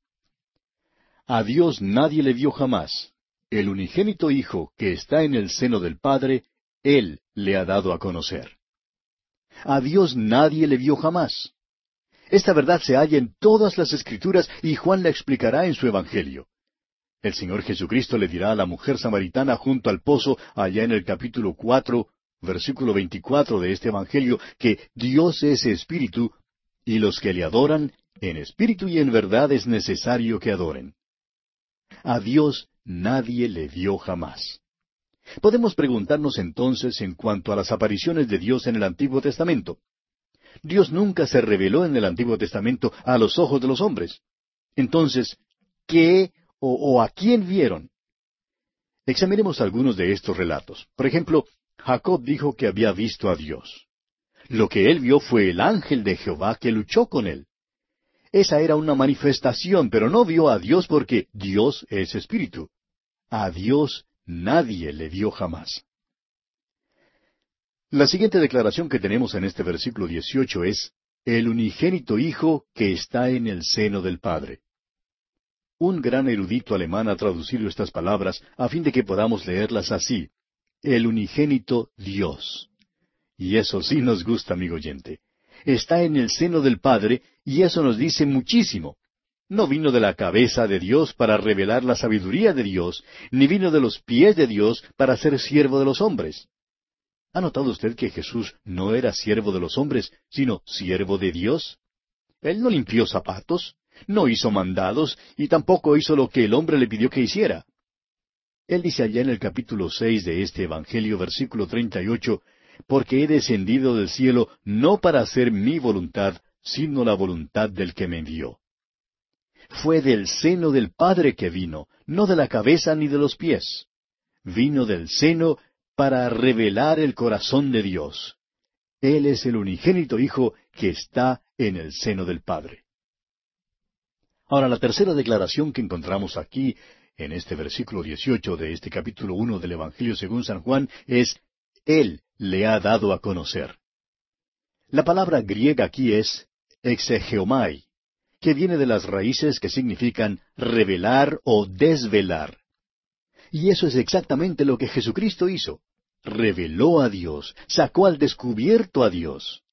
A Dios nadie le vio jamás. El unigénito Hijo que está en el seno del Padre, Él le ha dado a conocer. A Dios nadie le vio jamás. Esta verdad se halla en todas las Escrituras y Juan la explicará en su Evangelio. El Señor Jesucristo le dirá a la mujer samaritana junto al pozo, allá en el capítulo cuatro, versículo 24 de este Evangelio, que Dios es espíritu, y los que le adoran, en espíritu y en verdad es necesario que adoren. A Dios nadie le vio jamás. Podemos preguntarnos entonces en cuanto a las apariciones de Dios en el Antiguo Testamento. Dios nunca se reveló en el Antiguo Testamento a los ojos de los hombres. Entonces, ¿qué o, a quién vieron? Examinemos algunos de estos relatos. Por ejemplo, Jacob dijo que había visto a Dios. Lo que él vio fue el ángel de Jehová que luchó con él. Esa era una manifestación, pero no vio a Dios porque Dios es espíritu. A Dios nadie le vio jamás. La siguiente declaración que tenemos en este versículo 18 es, el unigénito Hijo que está en el seno del Padre. Un gran erudito alemán ha traducido estas palabras a fin de que podamos leerlas así el unigénito Dios. Y eso sí nos gusta, amigo oyente. Está en el seno del Padre y eso nos dice muchísimo. No vino de la cabeza de Dios para revelar la sabiduría de Dios, ni vino de los pies de Dios para ser siervo de los hombres. ¿Ha notado usted que Jesús no era siervo de los hombres, sino siervo de Dios? Él no limpió zapatos, no hizo mandados, y tampoco hizo lo que el hombre le pidió que hiciera. Él dice allá en el capítulo seis de este Evangelio, versículo treinta y ocho, porque he descendido del cielo no para hacer mi voluntad, sino la voluntad del que me envió. Fue del seno del Padre que vino, no de la cabeza ni de los pies. Vino del seno para revelar el corazón de Dios. Él es el unigénito Hijo que está en el seno del Padre. Ahora, la tercera declaración que encontramos aquí, en este versículo 18 de este capítulo 1 del Evangelio según San Juan, es Él le ha dado a conocer. La palabra griega aquí es exegeomai, que viene de las raíces que significan revelar o desvelar. Y eso es exactamente lo que Jesucristo hizo. Reveló a Dios, sacó al descubierto a Dios.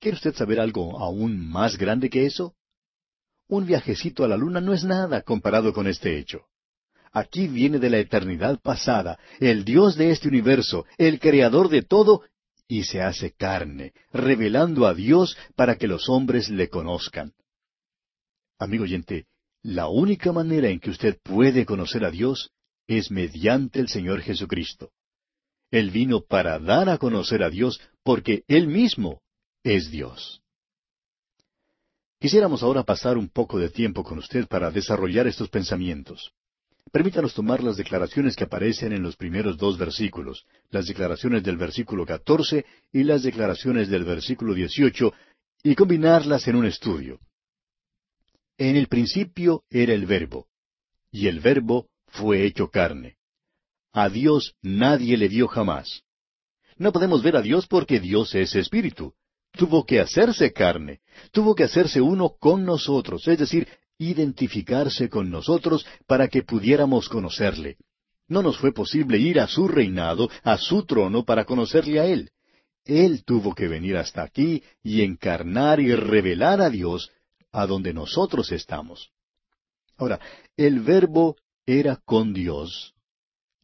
¿Quiere usted saber algo aún más grande que eso? Un viajecito a la luna no es nada comparado con este hecho. Aquí viene de la eternidad pasada, el Dios de este universo, el creador de todo, y se hace carne, revelando a Dios para que los hombres le conozcan. Amigo oyente, la única manera en que usted puede conocer a Dios es mediante el Señor Jesucristo. Él vino para dar a conocer a Dios porque Él mismo es Dios. Quisiéramos ahora pasar un poco de tiempo con usted para desarrollar estos pensamientos. Permítanos tomar las declaraciones que aparecen en los primeros dos versículos, las declaraciones del versículo 14 y las declaraciones del versículo 18, y combinarlas en un estudio. En el principio era el verbo, y el verbo fue hecho carne. A Dios nadie le vio jamás. No podemos ver a Dios porque Dios es espíritu. Tuvo que hacerse carne, tuvo que hacerse uno con nosotros, es decir, identificarse con nosotros para que pudiéramos conocerle. No nos fue posible ir a su reinado, a su trono, para conocerle a Él. Él tuvo que venir hasta aquí y encarnar y revelar a Dios a donde nosotros estamos. Ahora, el verbo era con Dios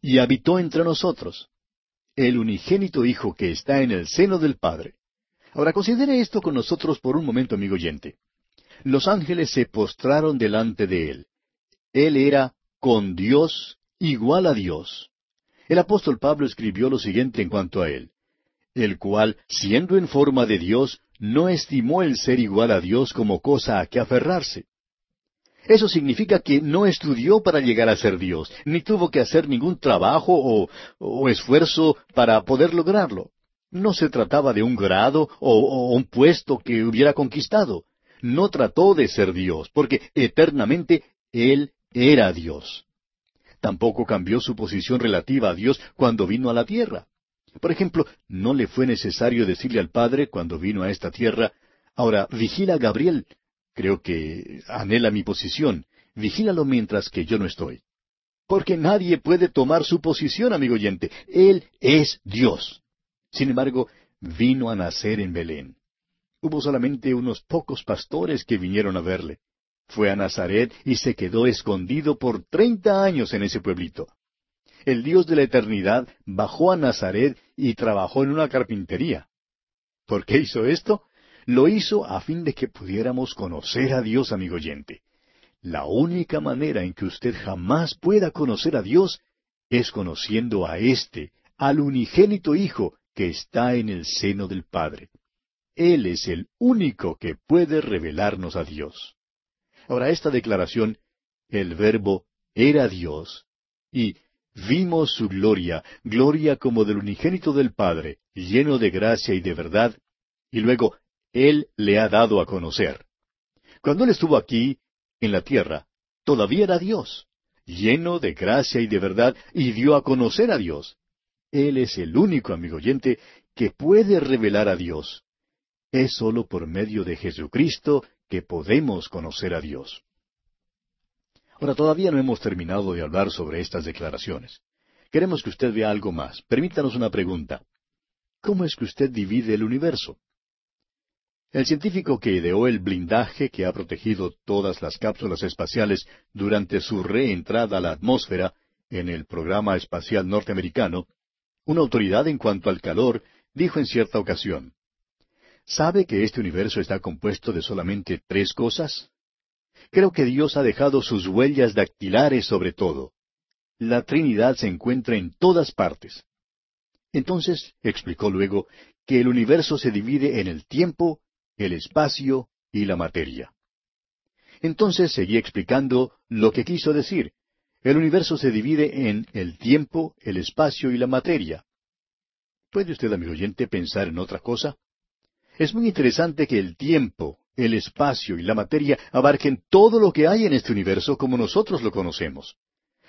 y habitó entre nosotros, el unigénito Hijo que está en el seno del Padre. Ahora considere esto con nosotros por un momento, amigo oyente los ángeles se postraron delante de él. Él era con Dios, igual a Dios. El apóstol Pablo escribió lo siguiente en cuanto a él, el cual, siendo en forma de Dios, no estimó el ser igual a Dios como cosa a que aferrarse. Eso significa que no estudió para llegar a ser Dios, ni tuvo que hacer ningún trabajo o, esfuerzo para poder lograrlo. No se trataba de un grado o, o un puesto que hubiera conquistado no trató de ser Dios, porque eternamente Él era Dios. Tampoco cambió su posición relativa a Dios cuando vino a la tierra. Por ejemplo, no le fue necesario decirle al Padre cuando vino a esta tierra, ahora vigila a Gabriel, creo que anhela mi posición, vigílalo mientras que yo no estoy. Porque nadie puede tomar su posición, amigo oyente. Él es Dios. Sin embargo, vino a nacer en Belén. Hubo solamente unos pocos pastores que vinieron a verle. Fue a Nazaret y se quedó escondido por treinta años en ese pueblito. El Dios de la eternidad bajó a Nazaret y trabajó en una carpintería. ¿Por qué hizo esto? Lo hizo a fin de que pudiéramos conocer a Dios, amigo oyente. La única manera en que usted jamás pueda conocer a Dios es conociendo a éste, al unigénito Hijo que está en el seno del Padre. Él es el único que puede revelarnos a Dios. Ahora, esta declaración, el verbo era Dios, y vimos su gloria, gloria como del unigénito del Padre, lleno de gracia y de verdad, y luego Él le ha dado a conocer. Cuando Él estuvo aquí, en la tierra, todavía era Dios, lleno de gracia y de verdad, y dio a conocer a Dios. Él es el único, amigo oyente, que puede revelar a Dios. Es sólo por medio de Jesucristo que podemos conocer a Dios. Ahora, todavía no hemos terminado de hablar sobre estas declaraciones. Queremos que usted vea algo más. Permítanos una pregunta. ¿Cómo es que usted divide el universo? El científico que ideó el blindaje que ha protegido todas las cápsulas espaciales durante su reentrada a la atmósfera en el programa espacial norteamericano, una autoridad en cuanto al calor dijo en cierta ocasión, ¿Sabe que este universo está compuesto de solamente tres cosas? Creo que Dios ha dejado sus huellas dactilares sobre todo. La Trinidad se encuentra en todas partes. Entonces, explicó luego, que el universo se divide en el tiempo, el espacio y la materia. Entonces seguí explicando lo que quiso decir. El universo se divide en el tiempo, el espacio y la materia. ¿Puede usted, amigo oyente, pensar en otra cosa? Es muy interesante que el tiempo, el espacio y la materia abarquen todo lo que hay en este universo como nosotros lo conocemos.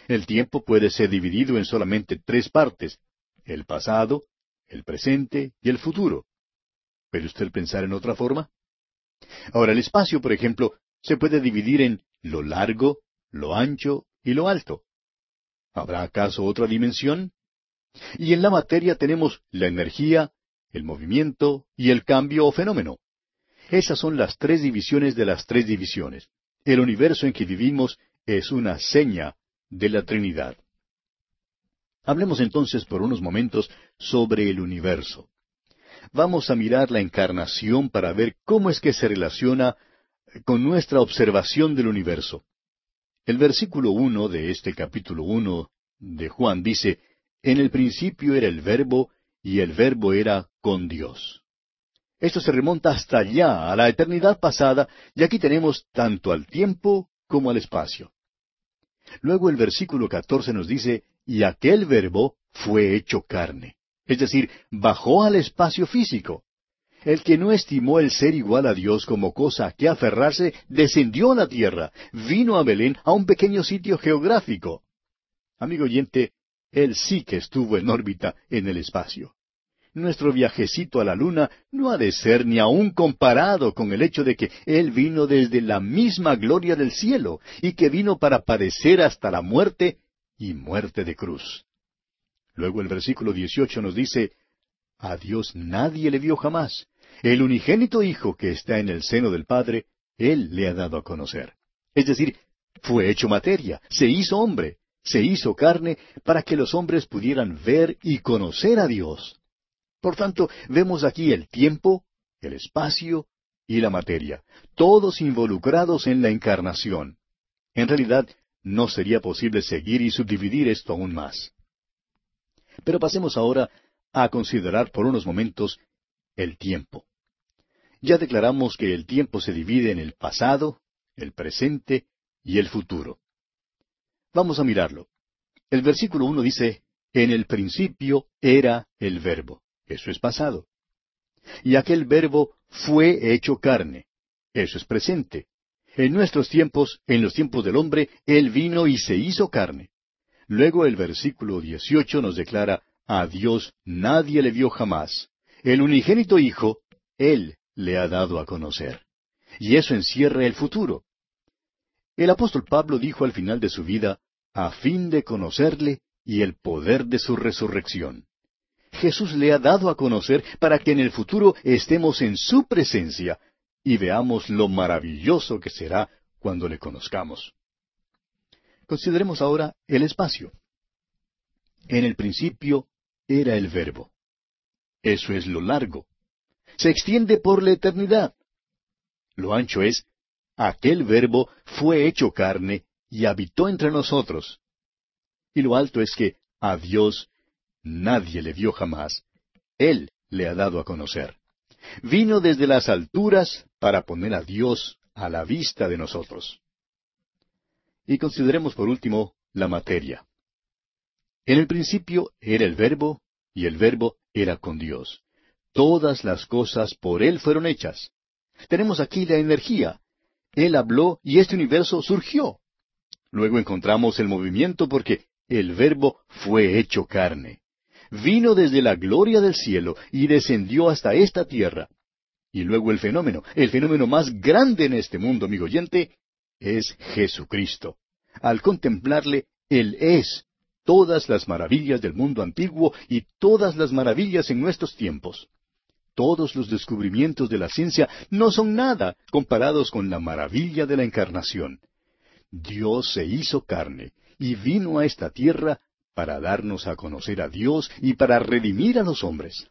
El tiempo puede ser dividido en solamente tres partes, el pasado, el presente y el futuro. ¿Puede usted pensar en otra forma? Ahora, el espacio, por ejemplo, se puede dividir en lo largo, lo ancho y lo alto. ¿Habrá acaso otra dimensión? Y en la materia tenemos la energía, el movimiento y el cambio o fenómeno. Esas son las tres divisiones de las tres divisiones. El universo en que vivimos es una seña de la Trinidad. Hablemos entonces por unos momentos sobre el universo vamos a mirar la encarnación para ver cómo es que se relaciona con nuestra observación del universo. El versículo uno de este capítulo uno de Juan dice, En el principio era el verbo, y el verbo era con Dios. Esto se remonta hasta allá, a la eternidad pasada, y aquí tenemos tanto al tiempo como al espacio. Luego el versículo catorce nos dice, y aquel verbo fue hecho carne es decir, bajó al espacio físico. El que no estimó el ser igual a Dios como cosa a que aferrarse, descendió a la tierra, vino a Belén, a un pequeño sitio geográfico. Amigo oyente, él sí que estuvo en órbita en el espacio. Nuestro viajecito a la luna no ha de ser ni aun comparado con el hecho de que Él vino desde la misma gloria del cielo y que vino para padecer hasta la muerte y muerte de cruz. Luego el versículo 18 nos dice, A Dios nadie le vio jamás. El unigénito Hijo que está en el seno del Padre, Él le ha dado a conocer. Es decir, fue hecho materia, se hizo hombre, se hizo carne para que los hombres pudieran ver y conocer a Dios. Por tanto, vemos aquí el tiempo, el espacio y la materia, todos involucrados en la encarnación. En realidad, no sería posible seguir y subdividir esto aún más. Pero pasemos ahora a considerar por unos momentos el tiempo. Ya declaramos que el tiempo se divide en el pasado, el presente y el futuro. Vamos a mirarlo. El versículo uno dice, En el principio era el verbo. Eso es pasado. Y aquel verbo fue hecho carne. Eso es presente. En nuestros tiempos, en los tiempos del hombre, Él vino y se hizo carne. Luego el versículo 18 nos declara, a Dios nadie le vio jamás. El unigénito Hijo, Él le ha dado a conocer. Y eso encierra el futuro. El apóstol Pablo dijo al final de su vida, a fin de conocerle y el poder de su resurrección. Jesús le ha dado a conocer para que en el futuro estemos en su presencia y veamos lo maravilloso que será cuando le conozcamos. Consideremos ahora el espacio. En el principio era el verbo. Eso es lo largo. Se extiende por la eternidad. Lo ancho es, aquel verbo fue hecho carne y habitó entre nosotros. Y lo alto es que a Dios nadie le vio jamás. Él le ha dado a conocer. Vino desde las alturas para poner a Dios a la vista de nosotros. Y consideremos por último la materia. En el principio era el verbo, y el verbo era con Dios. Todas las cosas por Él fueron hechas. Tenemos aquí la energía. Él habló y este universo surgió. Luego encontramos el movimiento porque el verbo fue hecho carne. Vino desde la gloria del cielo y descendió hasta esta tierra. Y luego el fenómeno, el fenómeno más grande en este mundo, amigo oyente, es Jesucristo. Al contemplarle, Él es todas las maravillas del mundo antiguo y todas las maravillas en nuestros tiempos. todos los descubrimientos de la ciencia no son nada comparados con la maravilla de la encarnación. Dios se hizo carne y vino a esta tierra para darnos a conocer a Dios y para redimir a los hombres.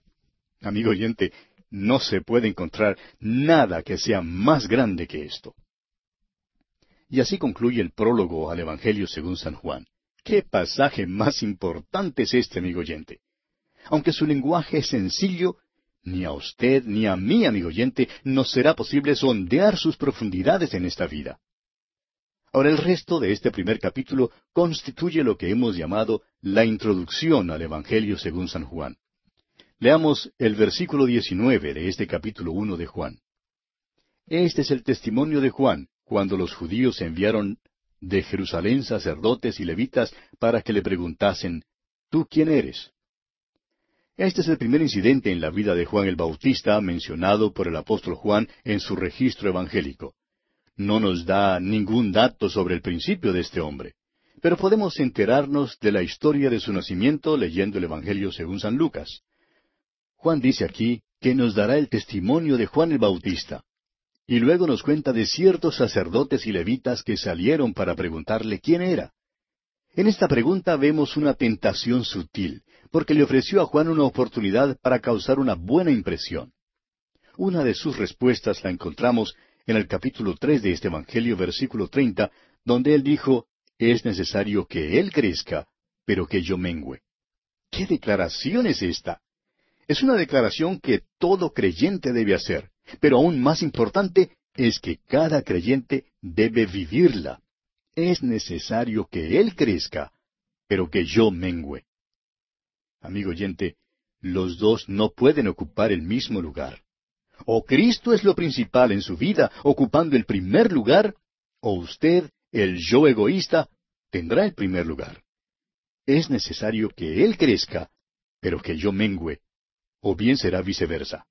Amigo oyente, no se puede encontrar nada que sea más grande que esto. Y así concluye el prólogo al Evangelio según San Juan. ¿Qué pasaje más importante es este, amigo oyente? Aunque su lenguaje es sencillo, ni a usted ni a mí, amigo oyente, nos será posible sondear sus profundidades en esta vida. Ahora el resto de este primer capítulo constituye lo que hemos llamado la introducción al Evangelio según San Juan. Leamos el versículo 19 de este capítulo 1 de Juan. Este es el testimonio de Juan cuando los judíos enviaron de Jerusalén sacerdotes y levitas para que le preguntasen, ¿tú quién eres? Este es el primer incidente en la vida de Juan el Bautista mencionado por el apóstol Juan en su registro evangélico. No nos da ningún dato sobre el principio de este hombre, pero podemos enterarnos de la historia de su nacimiento leyendo el Evangelio según San Lucas. Juan dice aquí que nos dará el testimonio de Juan el Bautista, y luego nos cuenta de ciertos sacerdotes y levitas que salieron para preguntarle quién era. En esta pregunta vemos una tentación sutil, porque le ofreció a Juan una oportunidad para causar una buena impresión. Una de sus respuestas la encontramos en el capítulo tres de este Evangelio, versículo treinta, donde él dijo, es necesario que él crezca, pero que yo mengüe. ¿Qué declaración es esta? Es una declaración que todo creyente debe hacer, pero aún más importante es que cada creyente debe vivirla. Es necesario que él crezca, pero que yo mengüe. Amigo oyente, los dos no pueden ocupar el mismo lugar. O Cristo es lo principal en su vida, ocupando el primer lugar, o usted, el yo egoísta, tendrá el primer lugar. Es necesario que Él crezca, pero que yo mengüe, o bien será viceversa.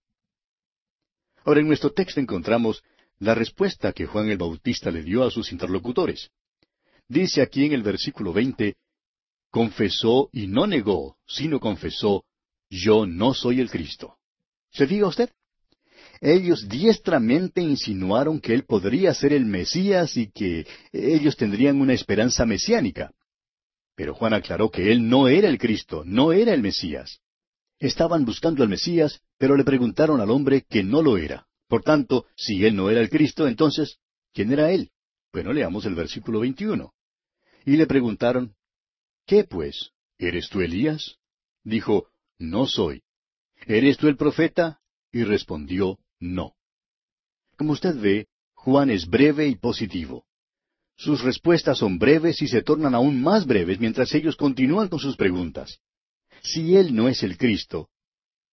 Ahora en nuestro texto encontramos la respuesta que Juan el Bautista le dio a sus interlocutores. Dice aquí en el versículo veinte, confesó y no negó, sino confesó, yo no soy el Cristo. ¿Se diga usted? ellos diestramente insinuaron que él podría ser el Mesías y que ellos tendrían una esperanza mesiánica. Pero Juan aclaró que él no era el Cristo, no era el Mesías. Estaban buscando al Mesías, pero le preguntaron al hombre que no lo era. Por tanto, si él no era el Cristo, entonces, ¿quién era él? Bueno, leamos el versículo 21. Y le preguntaron, ¿qué pues? ¿Eres tú Elías? Dijo, no soy. ¿Eres tú el profeta? Y respondió, no. Como usted ve, Juan es breve y positivo. Sus respuestas son breves y se tornan aún más breves mientras ellos continúan con sus preguntas. Si Él no es el Cristo,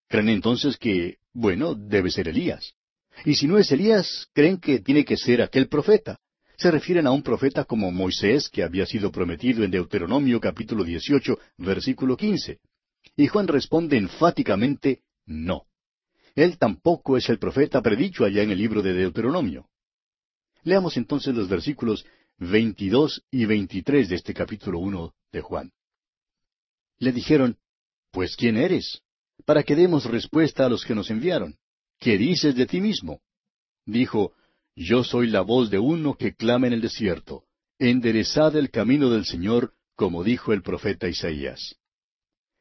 creen entonces que, bueno, debe ser Elías. Y si no es Elías, creen que tiene que ser aquel profeta. Se refieren a un profeta como Moisés, que había sido prometido en Deuteronomio capítulo 18, versículo 15. Y Juan responde enfáticamente, no. Él tampoco es el profeta predicho allá en el libro de Deuteronomio. Leamos entonces los versículos 22 y 23 de este capítulo 1 de Juan. Le dijeron, Pues ¿quién eres? Para que demos respuesta a los que nos enviaron. ¿Qué dices de ti mismo? Dijo, Yo soy la voz de uno que clama en el desierto. Enderezad el camino del Señor, como dijo el profeta Isaías.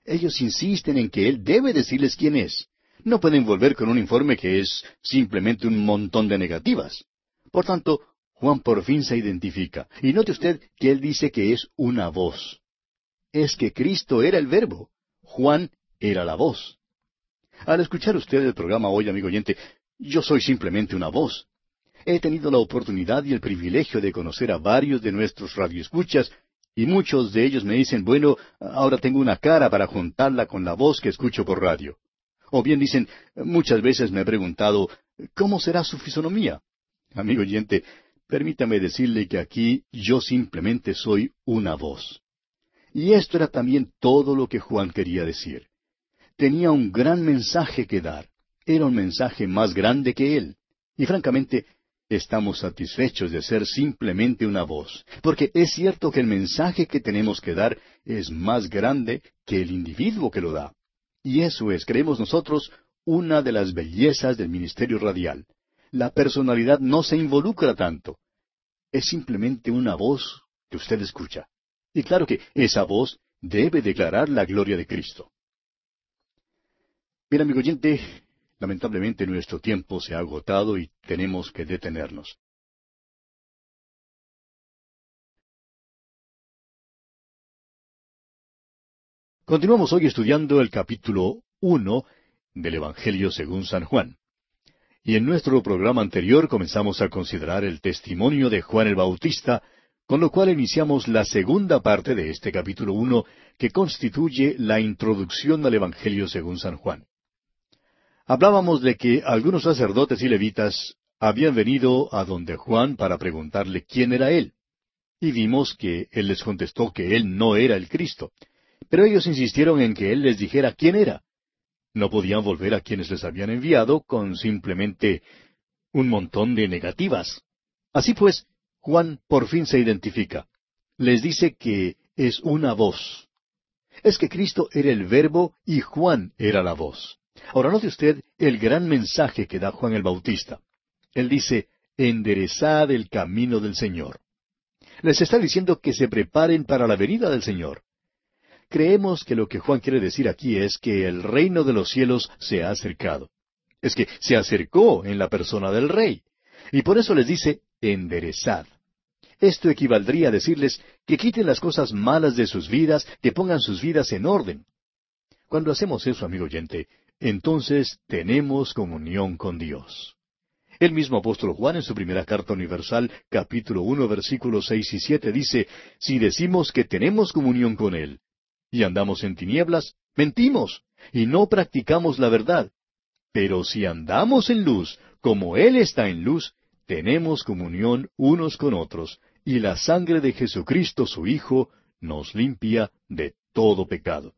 Ellos insisten en que Él debe decirles quién es, no pueden volver con un informe que es simplemente un montón de negativas. Por tanto, Juan por fin se identifica. Y note usted que él dice que es una voz. Es que Cristo era el verbo. Juan era la voz. Al escuchar usted el programa hoy, amigo oyente, yo soy simplemente una voz. He tenido la oportunidad y el privilegio de conocer a varios de nuestros radioescuchas, y muchos de ellos me dicen, bueno, ahora tengo una cara para juntarla con la voz que escucho por radio. O bien dicen, muchas veces me he preguntado, ¿cómo será su fisonomía? Amigo oyente, permítame decirle que aquí yo simplemente soy una voz. Y esto era también todo lo que Juan quería decir. Tenía un gran mensaje que dar. Era un mensaje más grande que él. Y francamente, estamos satisfechos de ser simplemente una voz, porque es cierto que el mensaje que tenemos que dar es más grande que el individuo que lo da. Y eso es, creemos nosotros, una de las bellezas del ministerio radial. La personalidad no se involucra tanto. Es simplemente una voz que usted escucha. Y claro que esa voz debe declarar la gloria de Cristo. Bien, amigo oyente, lamentablemente nuestro tiempo se ha agotado y tenemos que detenernos. Continuamos hoy estudiando el capítulo uno del Evangelio según San Juan. Y en nuestro programa anterior comenzamos a considerar el testimonio de Juan el Bautista, con lo cual iniciamos la segunda parte de este capítulo uno, que constituye la introducción al Evangelio según San Juan. Hablábamos de que algunos sacerdotes y levitas habían venido a donde Juan para preguntarle quién era él. Y vimos que él les contestó que él no era el Cristo. Pero ellos insistieron en que él les dijera quién era. No podían volver a quienes les habían enviado con simplemente un montón de negativas. Así pues, Juan por fin se identifica. Les dice que es una voz. Es que Cristo era el verbo y Juan era la voz. Ahora note usted el gran mensaje que da Juan el Bautista. Él dice, enderezad el camino del Señor. Les está diciendo que se preparen para la venida del Señor. Creemos que lo que Juan quiere decir aquí es que el reino de los cielos se ha acercado. Es que se acercó en la persona del rey. Y por eso les dice, enderezad. Esto equivaldría a decirles que quiten las cosas malas de sus vidas, que pongan sus vidas en orden. Cuando hacemos eso, amigo oyente, entonces tenemos comunión con Dios. El mismo apóstol Juan en su primera carta universal, capítulo uno, versículos seis y siete, dice, Si decimos que tenemos comunión con Él, y andamos en tinieblas, mentimos, y no practicamos la verdad. Pero si andamos en luz, como Él está en luz, tenemos comunión unos con otros, y la sangre de Jesucristo su Hijo nos limpia de todo pecado.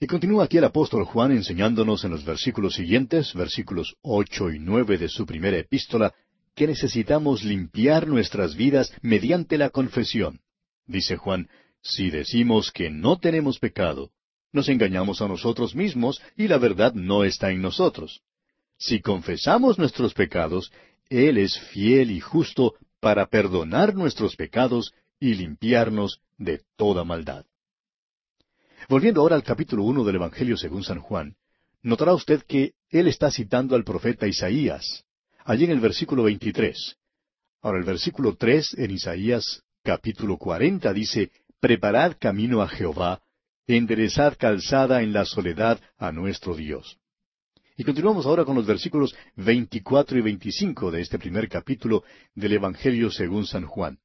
Y continúa aquí el apóstol Juan enseñándonos en los versículos siguientes, versículos ocho y nueve de su primera epístola, que necesitamos limpiar nuestras vidas mediante la confesión. Dice Juan, si decimos que no tenemos pecado, nos engañamos a nosotros mismos y la verdad no está en nosotros. Si confesamos nuestros pecados, Él es fiel y justo para perdonar nuestros pecados y limpiarnos de toda maldad. Volviendo ahora al capítulo uno del Evangelio según San Juan, notará usted que él está citando al profeta Isaías, allí en el versículo 23. Ahora el versículo tres en Isaías capítulo 40 dice, Preparad camino a Jehová, enderezad calzada en la soledad a nuestro Dios. Y continuamos ahora con los versículos 24 y 25 de este primer capítulo del Evangelio según San Juan.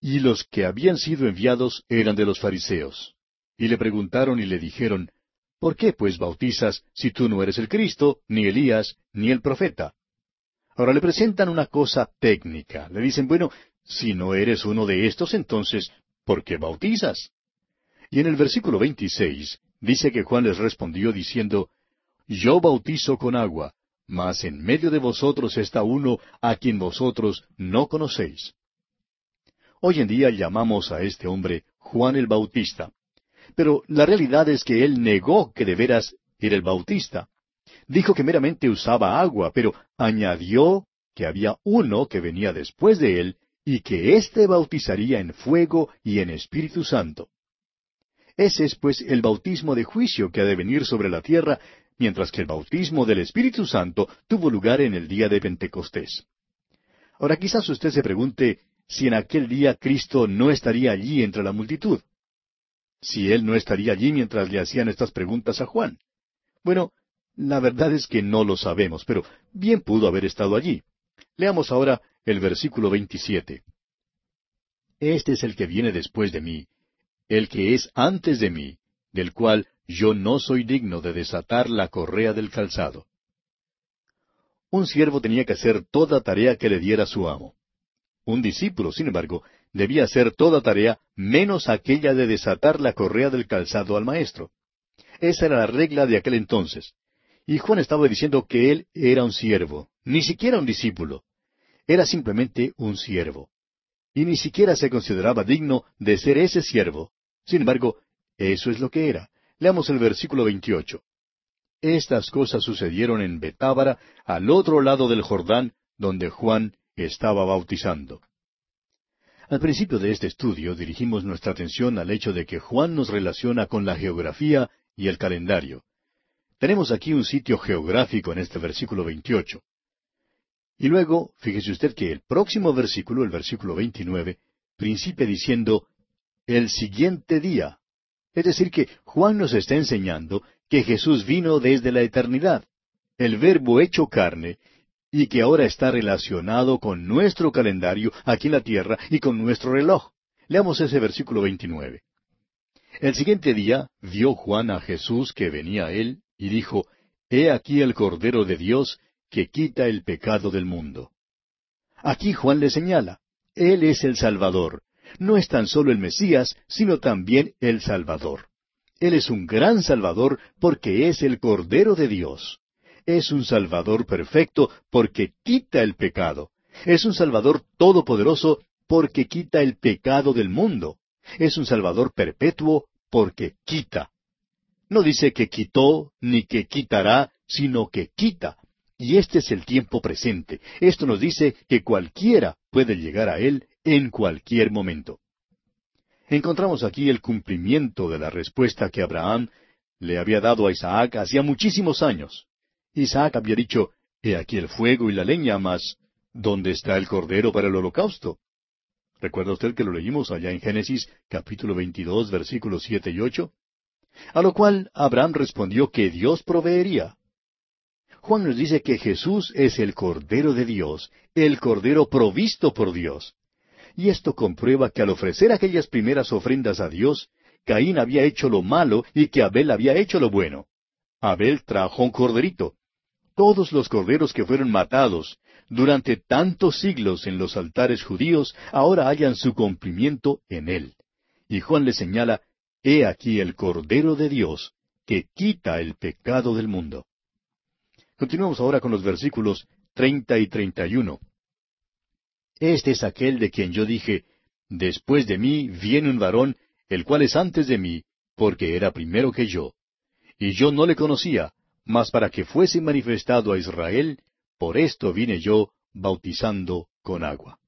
Y los que habían sido enviados eran de los fariseos. Y le preguntaron y le dijeron, ¿Por qué pues bautizas si tú no eres el Cristo, ni Elías, ni el profeta? Ahora le presentan una cosa técnica. Le dicen, bueno, si no eres uno de estos, entonces, ¿por qué bautizas? Y en el versículo 26 dice que Juan les respondió diciendo, Yo bautizo con agua, mas en medio de vosotros está uno a quien vosotros no conocéis. Hoy en día llamamos a este hombre Juan el Bautista, pero la realidad es que él negó que de veras era el Bautista. Dijo que meramente usaba agua, pero añadió que había uno que venía después de él, y que éste bautizaría en fuego y en Espíritu Santo. Ese es pues el bautismo de juicio que ha de venir sobre la tierra, mientras que el bautismo del Espíritu Santo tuvo lugar en el día de Pentecostés. Ahora quizás usted se pregunte si en aquel día Cristo no estaría allí entre la multitud. Si Él no estaría allí mientras le hacían estas preguntas a Juan. Bueno, la verdad es que no lo sabemos, pero bien pudo haber estado allí. Leamos ahora el versículo 27. Este es el que viene después de mí, el que es antes de mí, del cual yo no soy digno de desatar la correa del calzado. Un siervo tenía que hacer toda tarea que le diera su amo. Un discípulo, sin embargo, debía hacer toda tarea menos aquella de desatar la correa del calzado al maestro. Esa era la regla de aquel entonces. Y Juan estaba diciendo que él era un siervo, ni siquiera un discípulo. Era simplemente un siervo. Y ni siquiera se consideraba digno de ser ese siervo. Sin embargo, eso es lo que era. Leamos el versículo 28. estas cosas sucedieron en Betábara, al otro lado del Jordán, donde Juan estaba bautizando. Al principio de este estudio dirigimos nuestra atención al hecho de que Juan nos relaciona con la geografía y el calendario. Tenemos aquí un sitio geográfico en este versículo 28. Y luego, fíjese usted que el próximo versículo, el versículo 29, principia diciendo, el siguiente día. Es decir, que Juan nos está enseñando que Jesús vino desde la eternidad, el verbo hecho carne, y que ahora está relacionado con nuestro calendario aquí en la tierra y con nuestro reloj. Leamos ese versículo 29. El siguiente día vio Juan a Jesús que venía a él y dijo, He aquí el Cordero de Dios que quita el pecado del mundo. Aquí Juan le señala, Él es el Salvador. No es tan solo el Mesías, sino también el Salvador. Él es un gran Salvador porque es el Cordero de Dios. Es un Salvador perfecto porque quita el pecado. Es un Salvador todopoderoso porque quita el pecado del mundo. Es un Salvador perpetuo porque quita. No dice que quitó ni que quitará, sino que quita. Y este es el tiempo presente. Esto nos dice que cualquiera puede llegar a Él en cualquier momento. Encontramos aquí el cumplimiento de la respuesta que Abraham le había dado a Isaac hacía muchísimos años. Isaac había dicho, He aquí el fuego y la leña, mas ¿dónde está el cordero para el holocausto? ¿Recuerda usted que lo leímos allá en Génesis capítulo 22 versículos siete y ocho? A lo cual Abraham respondió que Dios proveería. Juan nos dice que Jesús es el Cordero de Dios, el Cordero provisto por Dios. Y esto comprueba que al ofrecer aquellas primeras ofrendas a Dios, Caín había hecho lo malo y que Abel había hecho lo bueno. Abel trajo un corderito. Todos los corderos que fueron matados durante tantos siglos en los altares judíos ahora hallan su cumplimiento en él. Y Juan le señala He aquí el Cordero de Dios, que quita el pecado del mundo. Continuamos ahora con los versículos treinta y treinta y uno. Este es aquel de quien yo dije, Después de mí viene un varón, el cual es antes de mí, porque era primero que yo. Y yo no le conocía, mas para que fuese manifestado a Israel, por esto vine yo bautizando con agua.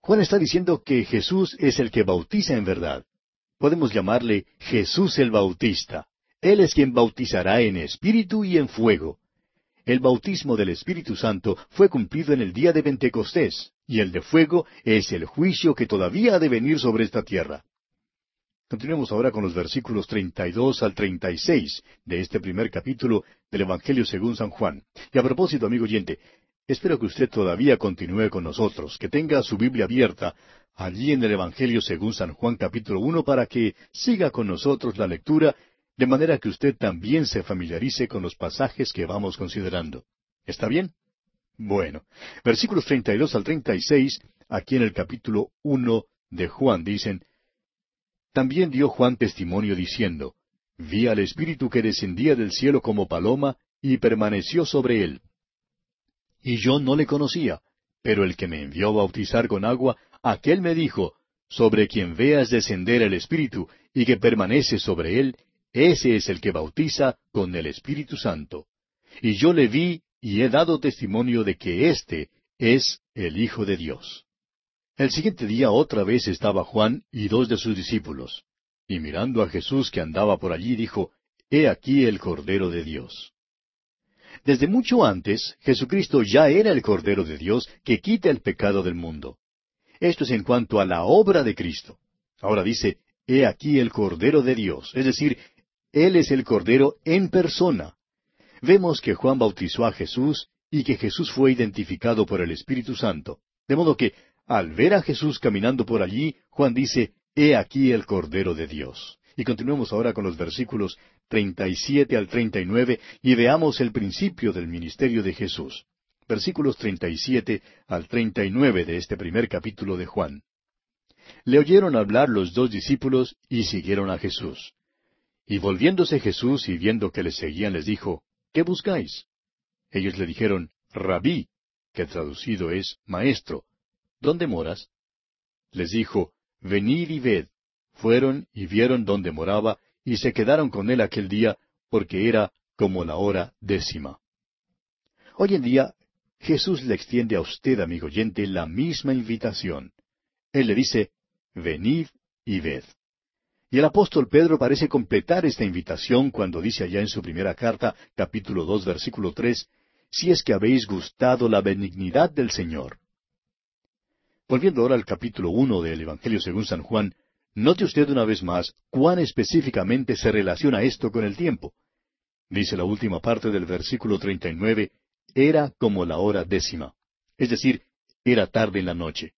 Juan está diciendo que Jesús es el que bautiza en verdad podemos llamarle Jesús el Bautista. Él es quien bautizará en espíritu y en fuego. El bautismo del Espíritu Santo fue cumplido en el día de Pentecostés, y el de fuego es el juicio que todavía ha de venir sobre esta tierra. Continuemos ahora con los versículos 32 al 36 de este primer capítulo del Evangelio según San Juan. Y a propósito, amigo oyente, espero que usted todavía continúe con nosotros, que tenga su Biblia abierta allí en el Evangelio según San Juan capítulo uno para que siga con nosotros la lectura, de manera que usted también se familiarice con los pasajes que vamos considerando. ¿Está bien? Bueno, versículos 32 al 36, aquí en el capítulo uno de Juan dicen, También dio Juan testimonio diciendo, Vi al Espíritu que descendía del cielo como paloma y permaneció sobre él. Y yo no le conocía, pero el que me envió a bautizar con agua Aquel me dijo, sobre quien veas descender el Espíritu y que permanece sobre él, ese es el que bautiza con el Espíritu Santo. Y yo le vi y he dado testimonio de que éste es el Hijo de Dios. El siguiente día otra vez estaba Juan y dos de sus discípulos. Y mirando a Jesús que andaba por allí, dijo, He aquí el Cordero de Dios. Desde mucho antes, Jesucristo ya era el Cordero de Dios que quita el pecado del mundo. Esto es en cuanto a la obra de Cristo. Ahora dice, He aquí el Cordero de Dios, es decir, Él es el Cordero en persona. Vemos que Juan bautizó a Jesús y que Jesús fue identificado por el Espíritu Santo. De modo que, al ver a Jesús caminando por allí, Juan dice, He aquí el Cordero de Dios. Y continuemos ahora con los versículos 37 al 39 y veamos el principio del ministerio de Jesús versículos 37 al 39 de este primer capítulo de Juan. Le oyeron hablar los dos discípulos y siguieron a Jesús. Y volviéndose Jesús y viendo que le seguían, les dijo, ¿Qué buscáis? Ellos le dijeron, Rabí, que traducido es Maestro, ¿dónde moras? Les dijo, Venid y ved. Fueron y vieron dónde moraba, y se quedaron con él aquel día, porque era como la hora décima. Hoy en día, Jesús le extiende a usted, amigo oyente, la misma invitación. Él le dice, venid y ved. Y el apóstol Pedro parece completar esta invitación cuando dice allá en su primera carta, capítulo dos, versículo tres, si es que habéis gustado la benignidad del Señor. Volviendo ahora al capítulo uno del Evangelio según San Juan, note usted una vez más cuán específicamente se relaciona esto con el tiempo. Dice la última parte del versículo treinta y nueve, era como la hora décima, es decir, era tarde en la noche.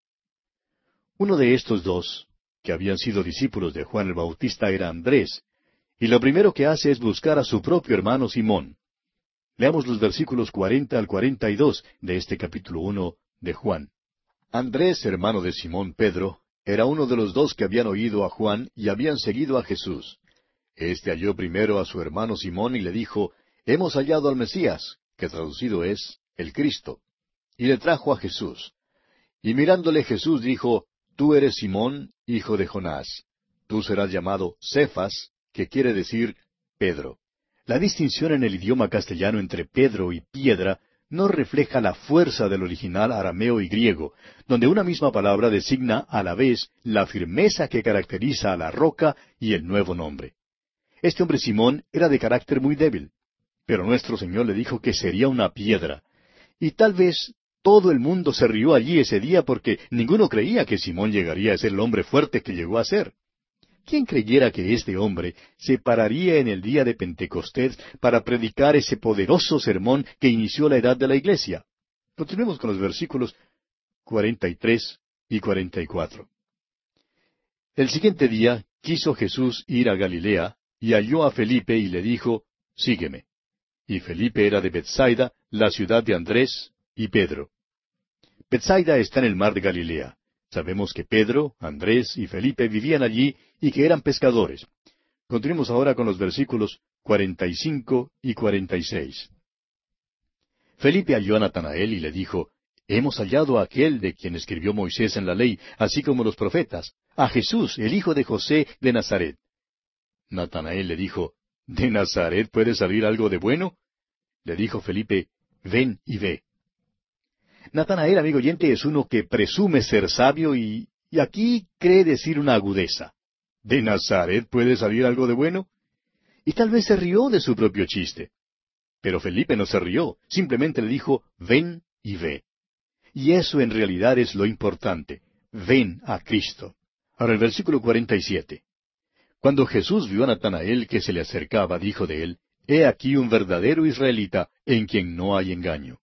Uno de estos dos, que habían sido discípulos de Juan el Bautista, era Andrés, y lo primero que hace es buscar a su propio hermano Simón. Leamos los versículos cuarenta al cuarenta y dos de este capítulo uno de Juan. Andrés, hermano de Simón Pedro, era uno de los dos que habían oído a Juan y habían seguido a Jesús. Este halló primero a su hermano Simón y le dijo, Hemos hallado al Mesías, que traducido es el Cristo. Y le trajo a Jesús. Y mirándole Jesús dijo, Tú eres Simón, hijo de Jonás. Tú serás llamado Cefas, que quiere decir Pedro. La distinción en el idioma castellano entre Pedro y piedra no refleja la fuerza del original arameo y griego, donde una misma palabra designa a la vez la firmeza que caracteriza a la roca y el nuevo nombre. Este hombre Simón era de carácter muy débil, pero nuestro Señor le dijo que sería una piedra. Y tal vez todo el mundo se rió allí ese día porque ninguno creía que Simón llegaría a ser el hombre fuerte que llegó a ser. ¿Quién creyera que este hombre se pararía en el día de Pentecostés para predicar ese poderoso sermón que inició la edad de la iglesia? Continuemos con los versículos 43 y 44. El siguiente día quiso Jesús ir a Galilea y halló a Felipe y le dijo, Sígueme. Y Felipe era de Bethsaida, la ciudad de Andrés y Pedro. Bethsaida está en el mar de Galilea. Sabemos que Pedro, Andrés y Felipe vivían allí y que eran pescadores. Continuemos ahora con los versículos 45 y 46. Felipe halló a Natanael y le dijo, Hemos hallado a aquel de quien escribió Moisés en la ley, así como los profetas, a Jesús, el hijo de José de Nazaret. Natanael le dijo, ¿De Nazaret puede salir algo de bueno? Le dijo Felipe, Ven y ve. Natanael, amigo oyente, es uno que presume ser sabio y, y aquí cree decir una agudeza. ¿De Nazaret puede salir algo de bueno? Y tal vez se rió de su propio chiste. Pero Felipe no se rió, simplemente le dijo, ven y ve. Y eso en realidad es lo importante. Ven a Cristo. Ahora el versículo 47. Cuando Jesús vio a Natanael que se le acercaba, dijo de él, He aquí un verdadero israelita en quien no hay engaño.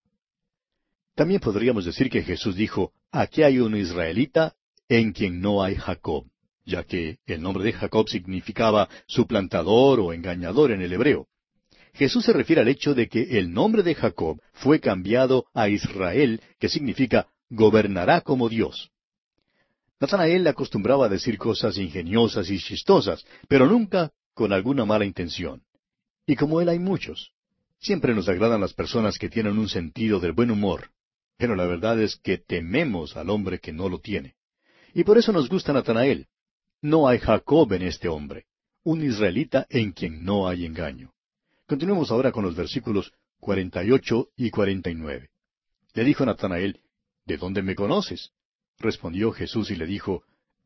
También podríamos decir que Jesús dijo, aquí hay un israelita en quien no hay Jacob, ya que el nombre de Jacob significaba suplantador o engañador en el hebreo. Jesús se refiere al hecho de que el nombre de Jacob fue cambiado a Israel, que significa gobernará como Dios. Natanael acostumbraba a decir cosas ingeniosas y chistosas, pero nunca con alguna mala intención. Y como él hay muchos. Siempre nos agradan las personas que tienen un sentido del buen humor, pero la verdad es que tememos al hombre que no lo tiene. Y por eso nos gusta Natanael. No hay Jacob en este hombre, un israelita en quien no hay engaño. Continuemos ahora con los versículos 48 y 49. Le dijo Natanael, ¿De dónde me conoces? Respondió Jesús y le dijo,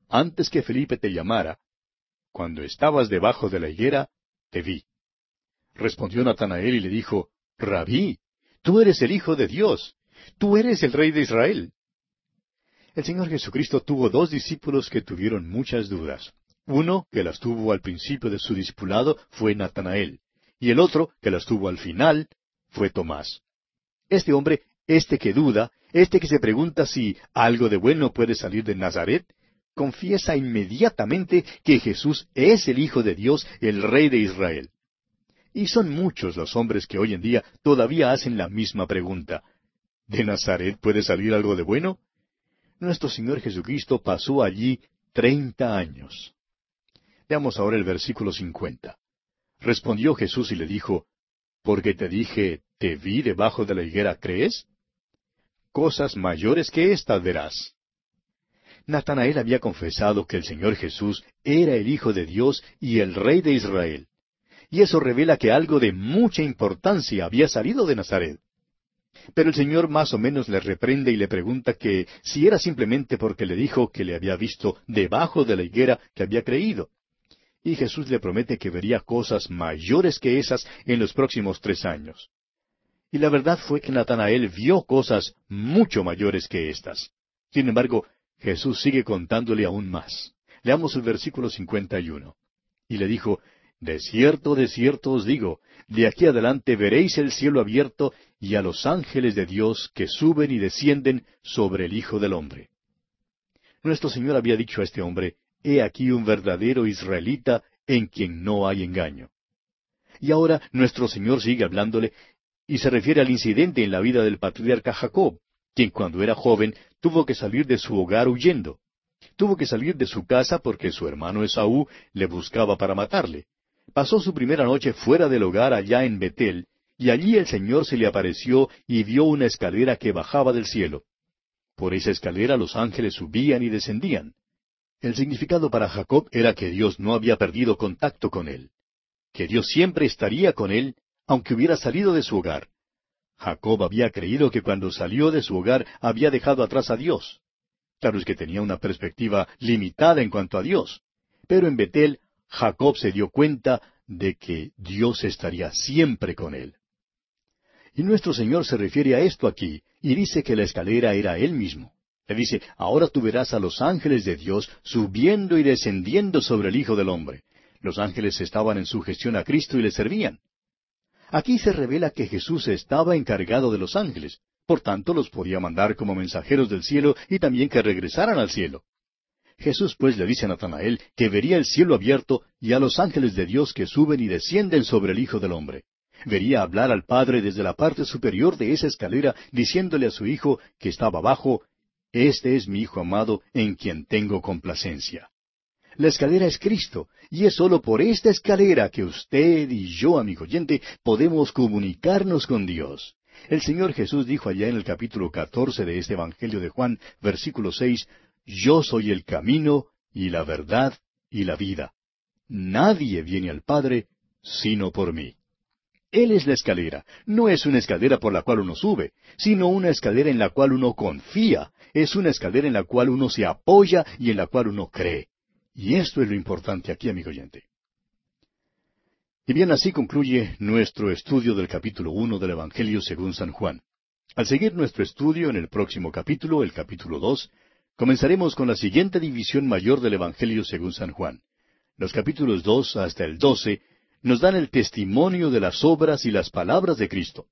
Antes que Felipe te llamara, cuando estabas debajo de la higuera, te vi. Respondió Natanael y le dijo, Rabí, tú eres el Hijo de Dios, Tú eres el rey de Israel. El Señor Jesucristo tuvo dos discípulos que tuvieron muchas dudas. Uno, que las tuvo al principio de su discipulado, fue Natanael, y el otro, que las tuvo al final, fue Tomás. Este hombre, este que duda, este que se pregunta si algo de bueno puede salir de Nazaret, confiesa inmediatamente que Jesús es el Hijo de Dios, el Rey de Israel. Y son muchos los hombres que hoy en día todavía hacen la misma pregunta. ¿De Nazaret puede salir algo de bueno? Nuestro Señor Jesucristo pasó allí treinta años. Veamos ahora el versículo cincuenta. Respondió Jesús y le dijo, Porque te dije, te vi debajo de la higuera, ¿crees? Cosas mayores que estas verás. Natanael había confesado que el Señor Jesús era el Hijo de Dios y el Rey de Israel. y eso revela que algo de mucha importancia había salido de Nazaret. Pero el Señor más o menos le reprende y le pregunta que si era simplemente porque le dijo que le había visto debajo de la higuera que había creído. Y Jesús le promete que vería cosas mayores que esas en los próximos tres años. Y la verdad fue que Natanael vio cosas mucho mayores que estas. Sin embargo, Jesús sigue contándole aún más. Leamos el versículo 51. Y le dijo, De cierto, de cierto os digo, de aquí adelante veréis el cielo abierto y a los ángeles de Dios que suben y descienden sobre el Hijo del Hombre. Nuestro Señor había dicho a este hombre, He aquí un verdadero israelita en quien no hay engaño. Y ahora nuestro Señor sigue hablándole y se refiere al incidente en la vida del patriarca Jacob, quien cuando era joven tuvo que salir de su hogar huyendo. Tuvo que salir de su casa porque su hermano Esaú le buscaba para matarle. Pasó su primera noche fuera del hogar allá en Betel, y allí el Señor se le apareció y vio una escalera que bajaba del cielo. Por esa escalera los ángeles subían y descendían. El significado para Jacob era que Dios no había perdido contacto con él, que Dios siempre estaría con él aunque hubiera salido de su hogar. Jacob había creído que cuando salió de su hogar había dejado atrás a Dios. Claro es que tenía una perspectiva limitada en cuanto a Dios. Pero en Betel, Jacob se dio cuenta de que Dios estaría siempre con él. Y nuestro Señor se refiere a esto aquí, y dice que la escalera era Él mismo. Le dice, ahora tú verás a los ángeles de Dios subiendo y descendiendo sobre el Hijo del Hombre. Los ángeles estaban en su gestión a Cristo y le servían. Aquí se revela que Jesús estaba encargado de los ángeles, por tanto los podía mandar como mensajeros del cielo y también que regresaran al cielo. Jesús pues le dice a Natanael que vería el cielo abierto y a los ángeles de Dios que suben y descienden sobre el Hijo del Hombre. Vería hablar al Padre desde la parte superior de esa escalera, diciéndole a su Hijo que estaba abajo, Este es mi Hijo amado en quien tengo complacencia. La escalera es Cristo, y es sólo por esta escalera que usted y yo, amigo oyente, podemos comunicarnos con Dios. El Señor Jesús dijo allá en el capítulo catorce de este Evangelio de Juan, versículo seis, Yo soy el camino y la verdad y la vida. Nadie viene al Padre sino por mí. Él es la escalera. No es una escalera por la cual uno sube, sino una escalera en la cual uno confía. Es una escalera en la cual uno se apoya y en la cual uno cree. Y esto es lo importante aquí, amigo oyente. Y bien, así concluye nuestro estudio del capítulo uno del Evangelio según San Juan. Al seguir nuestro estudio en el próximo capítulo, el capítulo dos, comenzaremos con la siguiente división mayor del Evangelio según San Juan. Los capítulos dos hasta el doce nos dan el testimonio de las obras y las palabras de Cristo.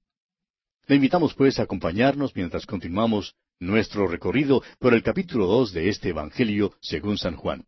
Le invitamos pues a acompañarnos mientras continuamos nuestro recorrido por el capítulo dos de este Evangelio según San Juan.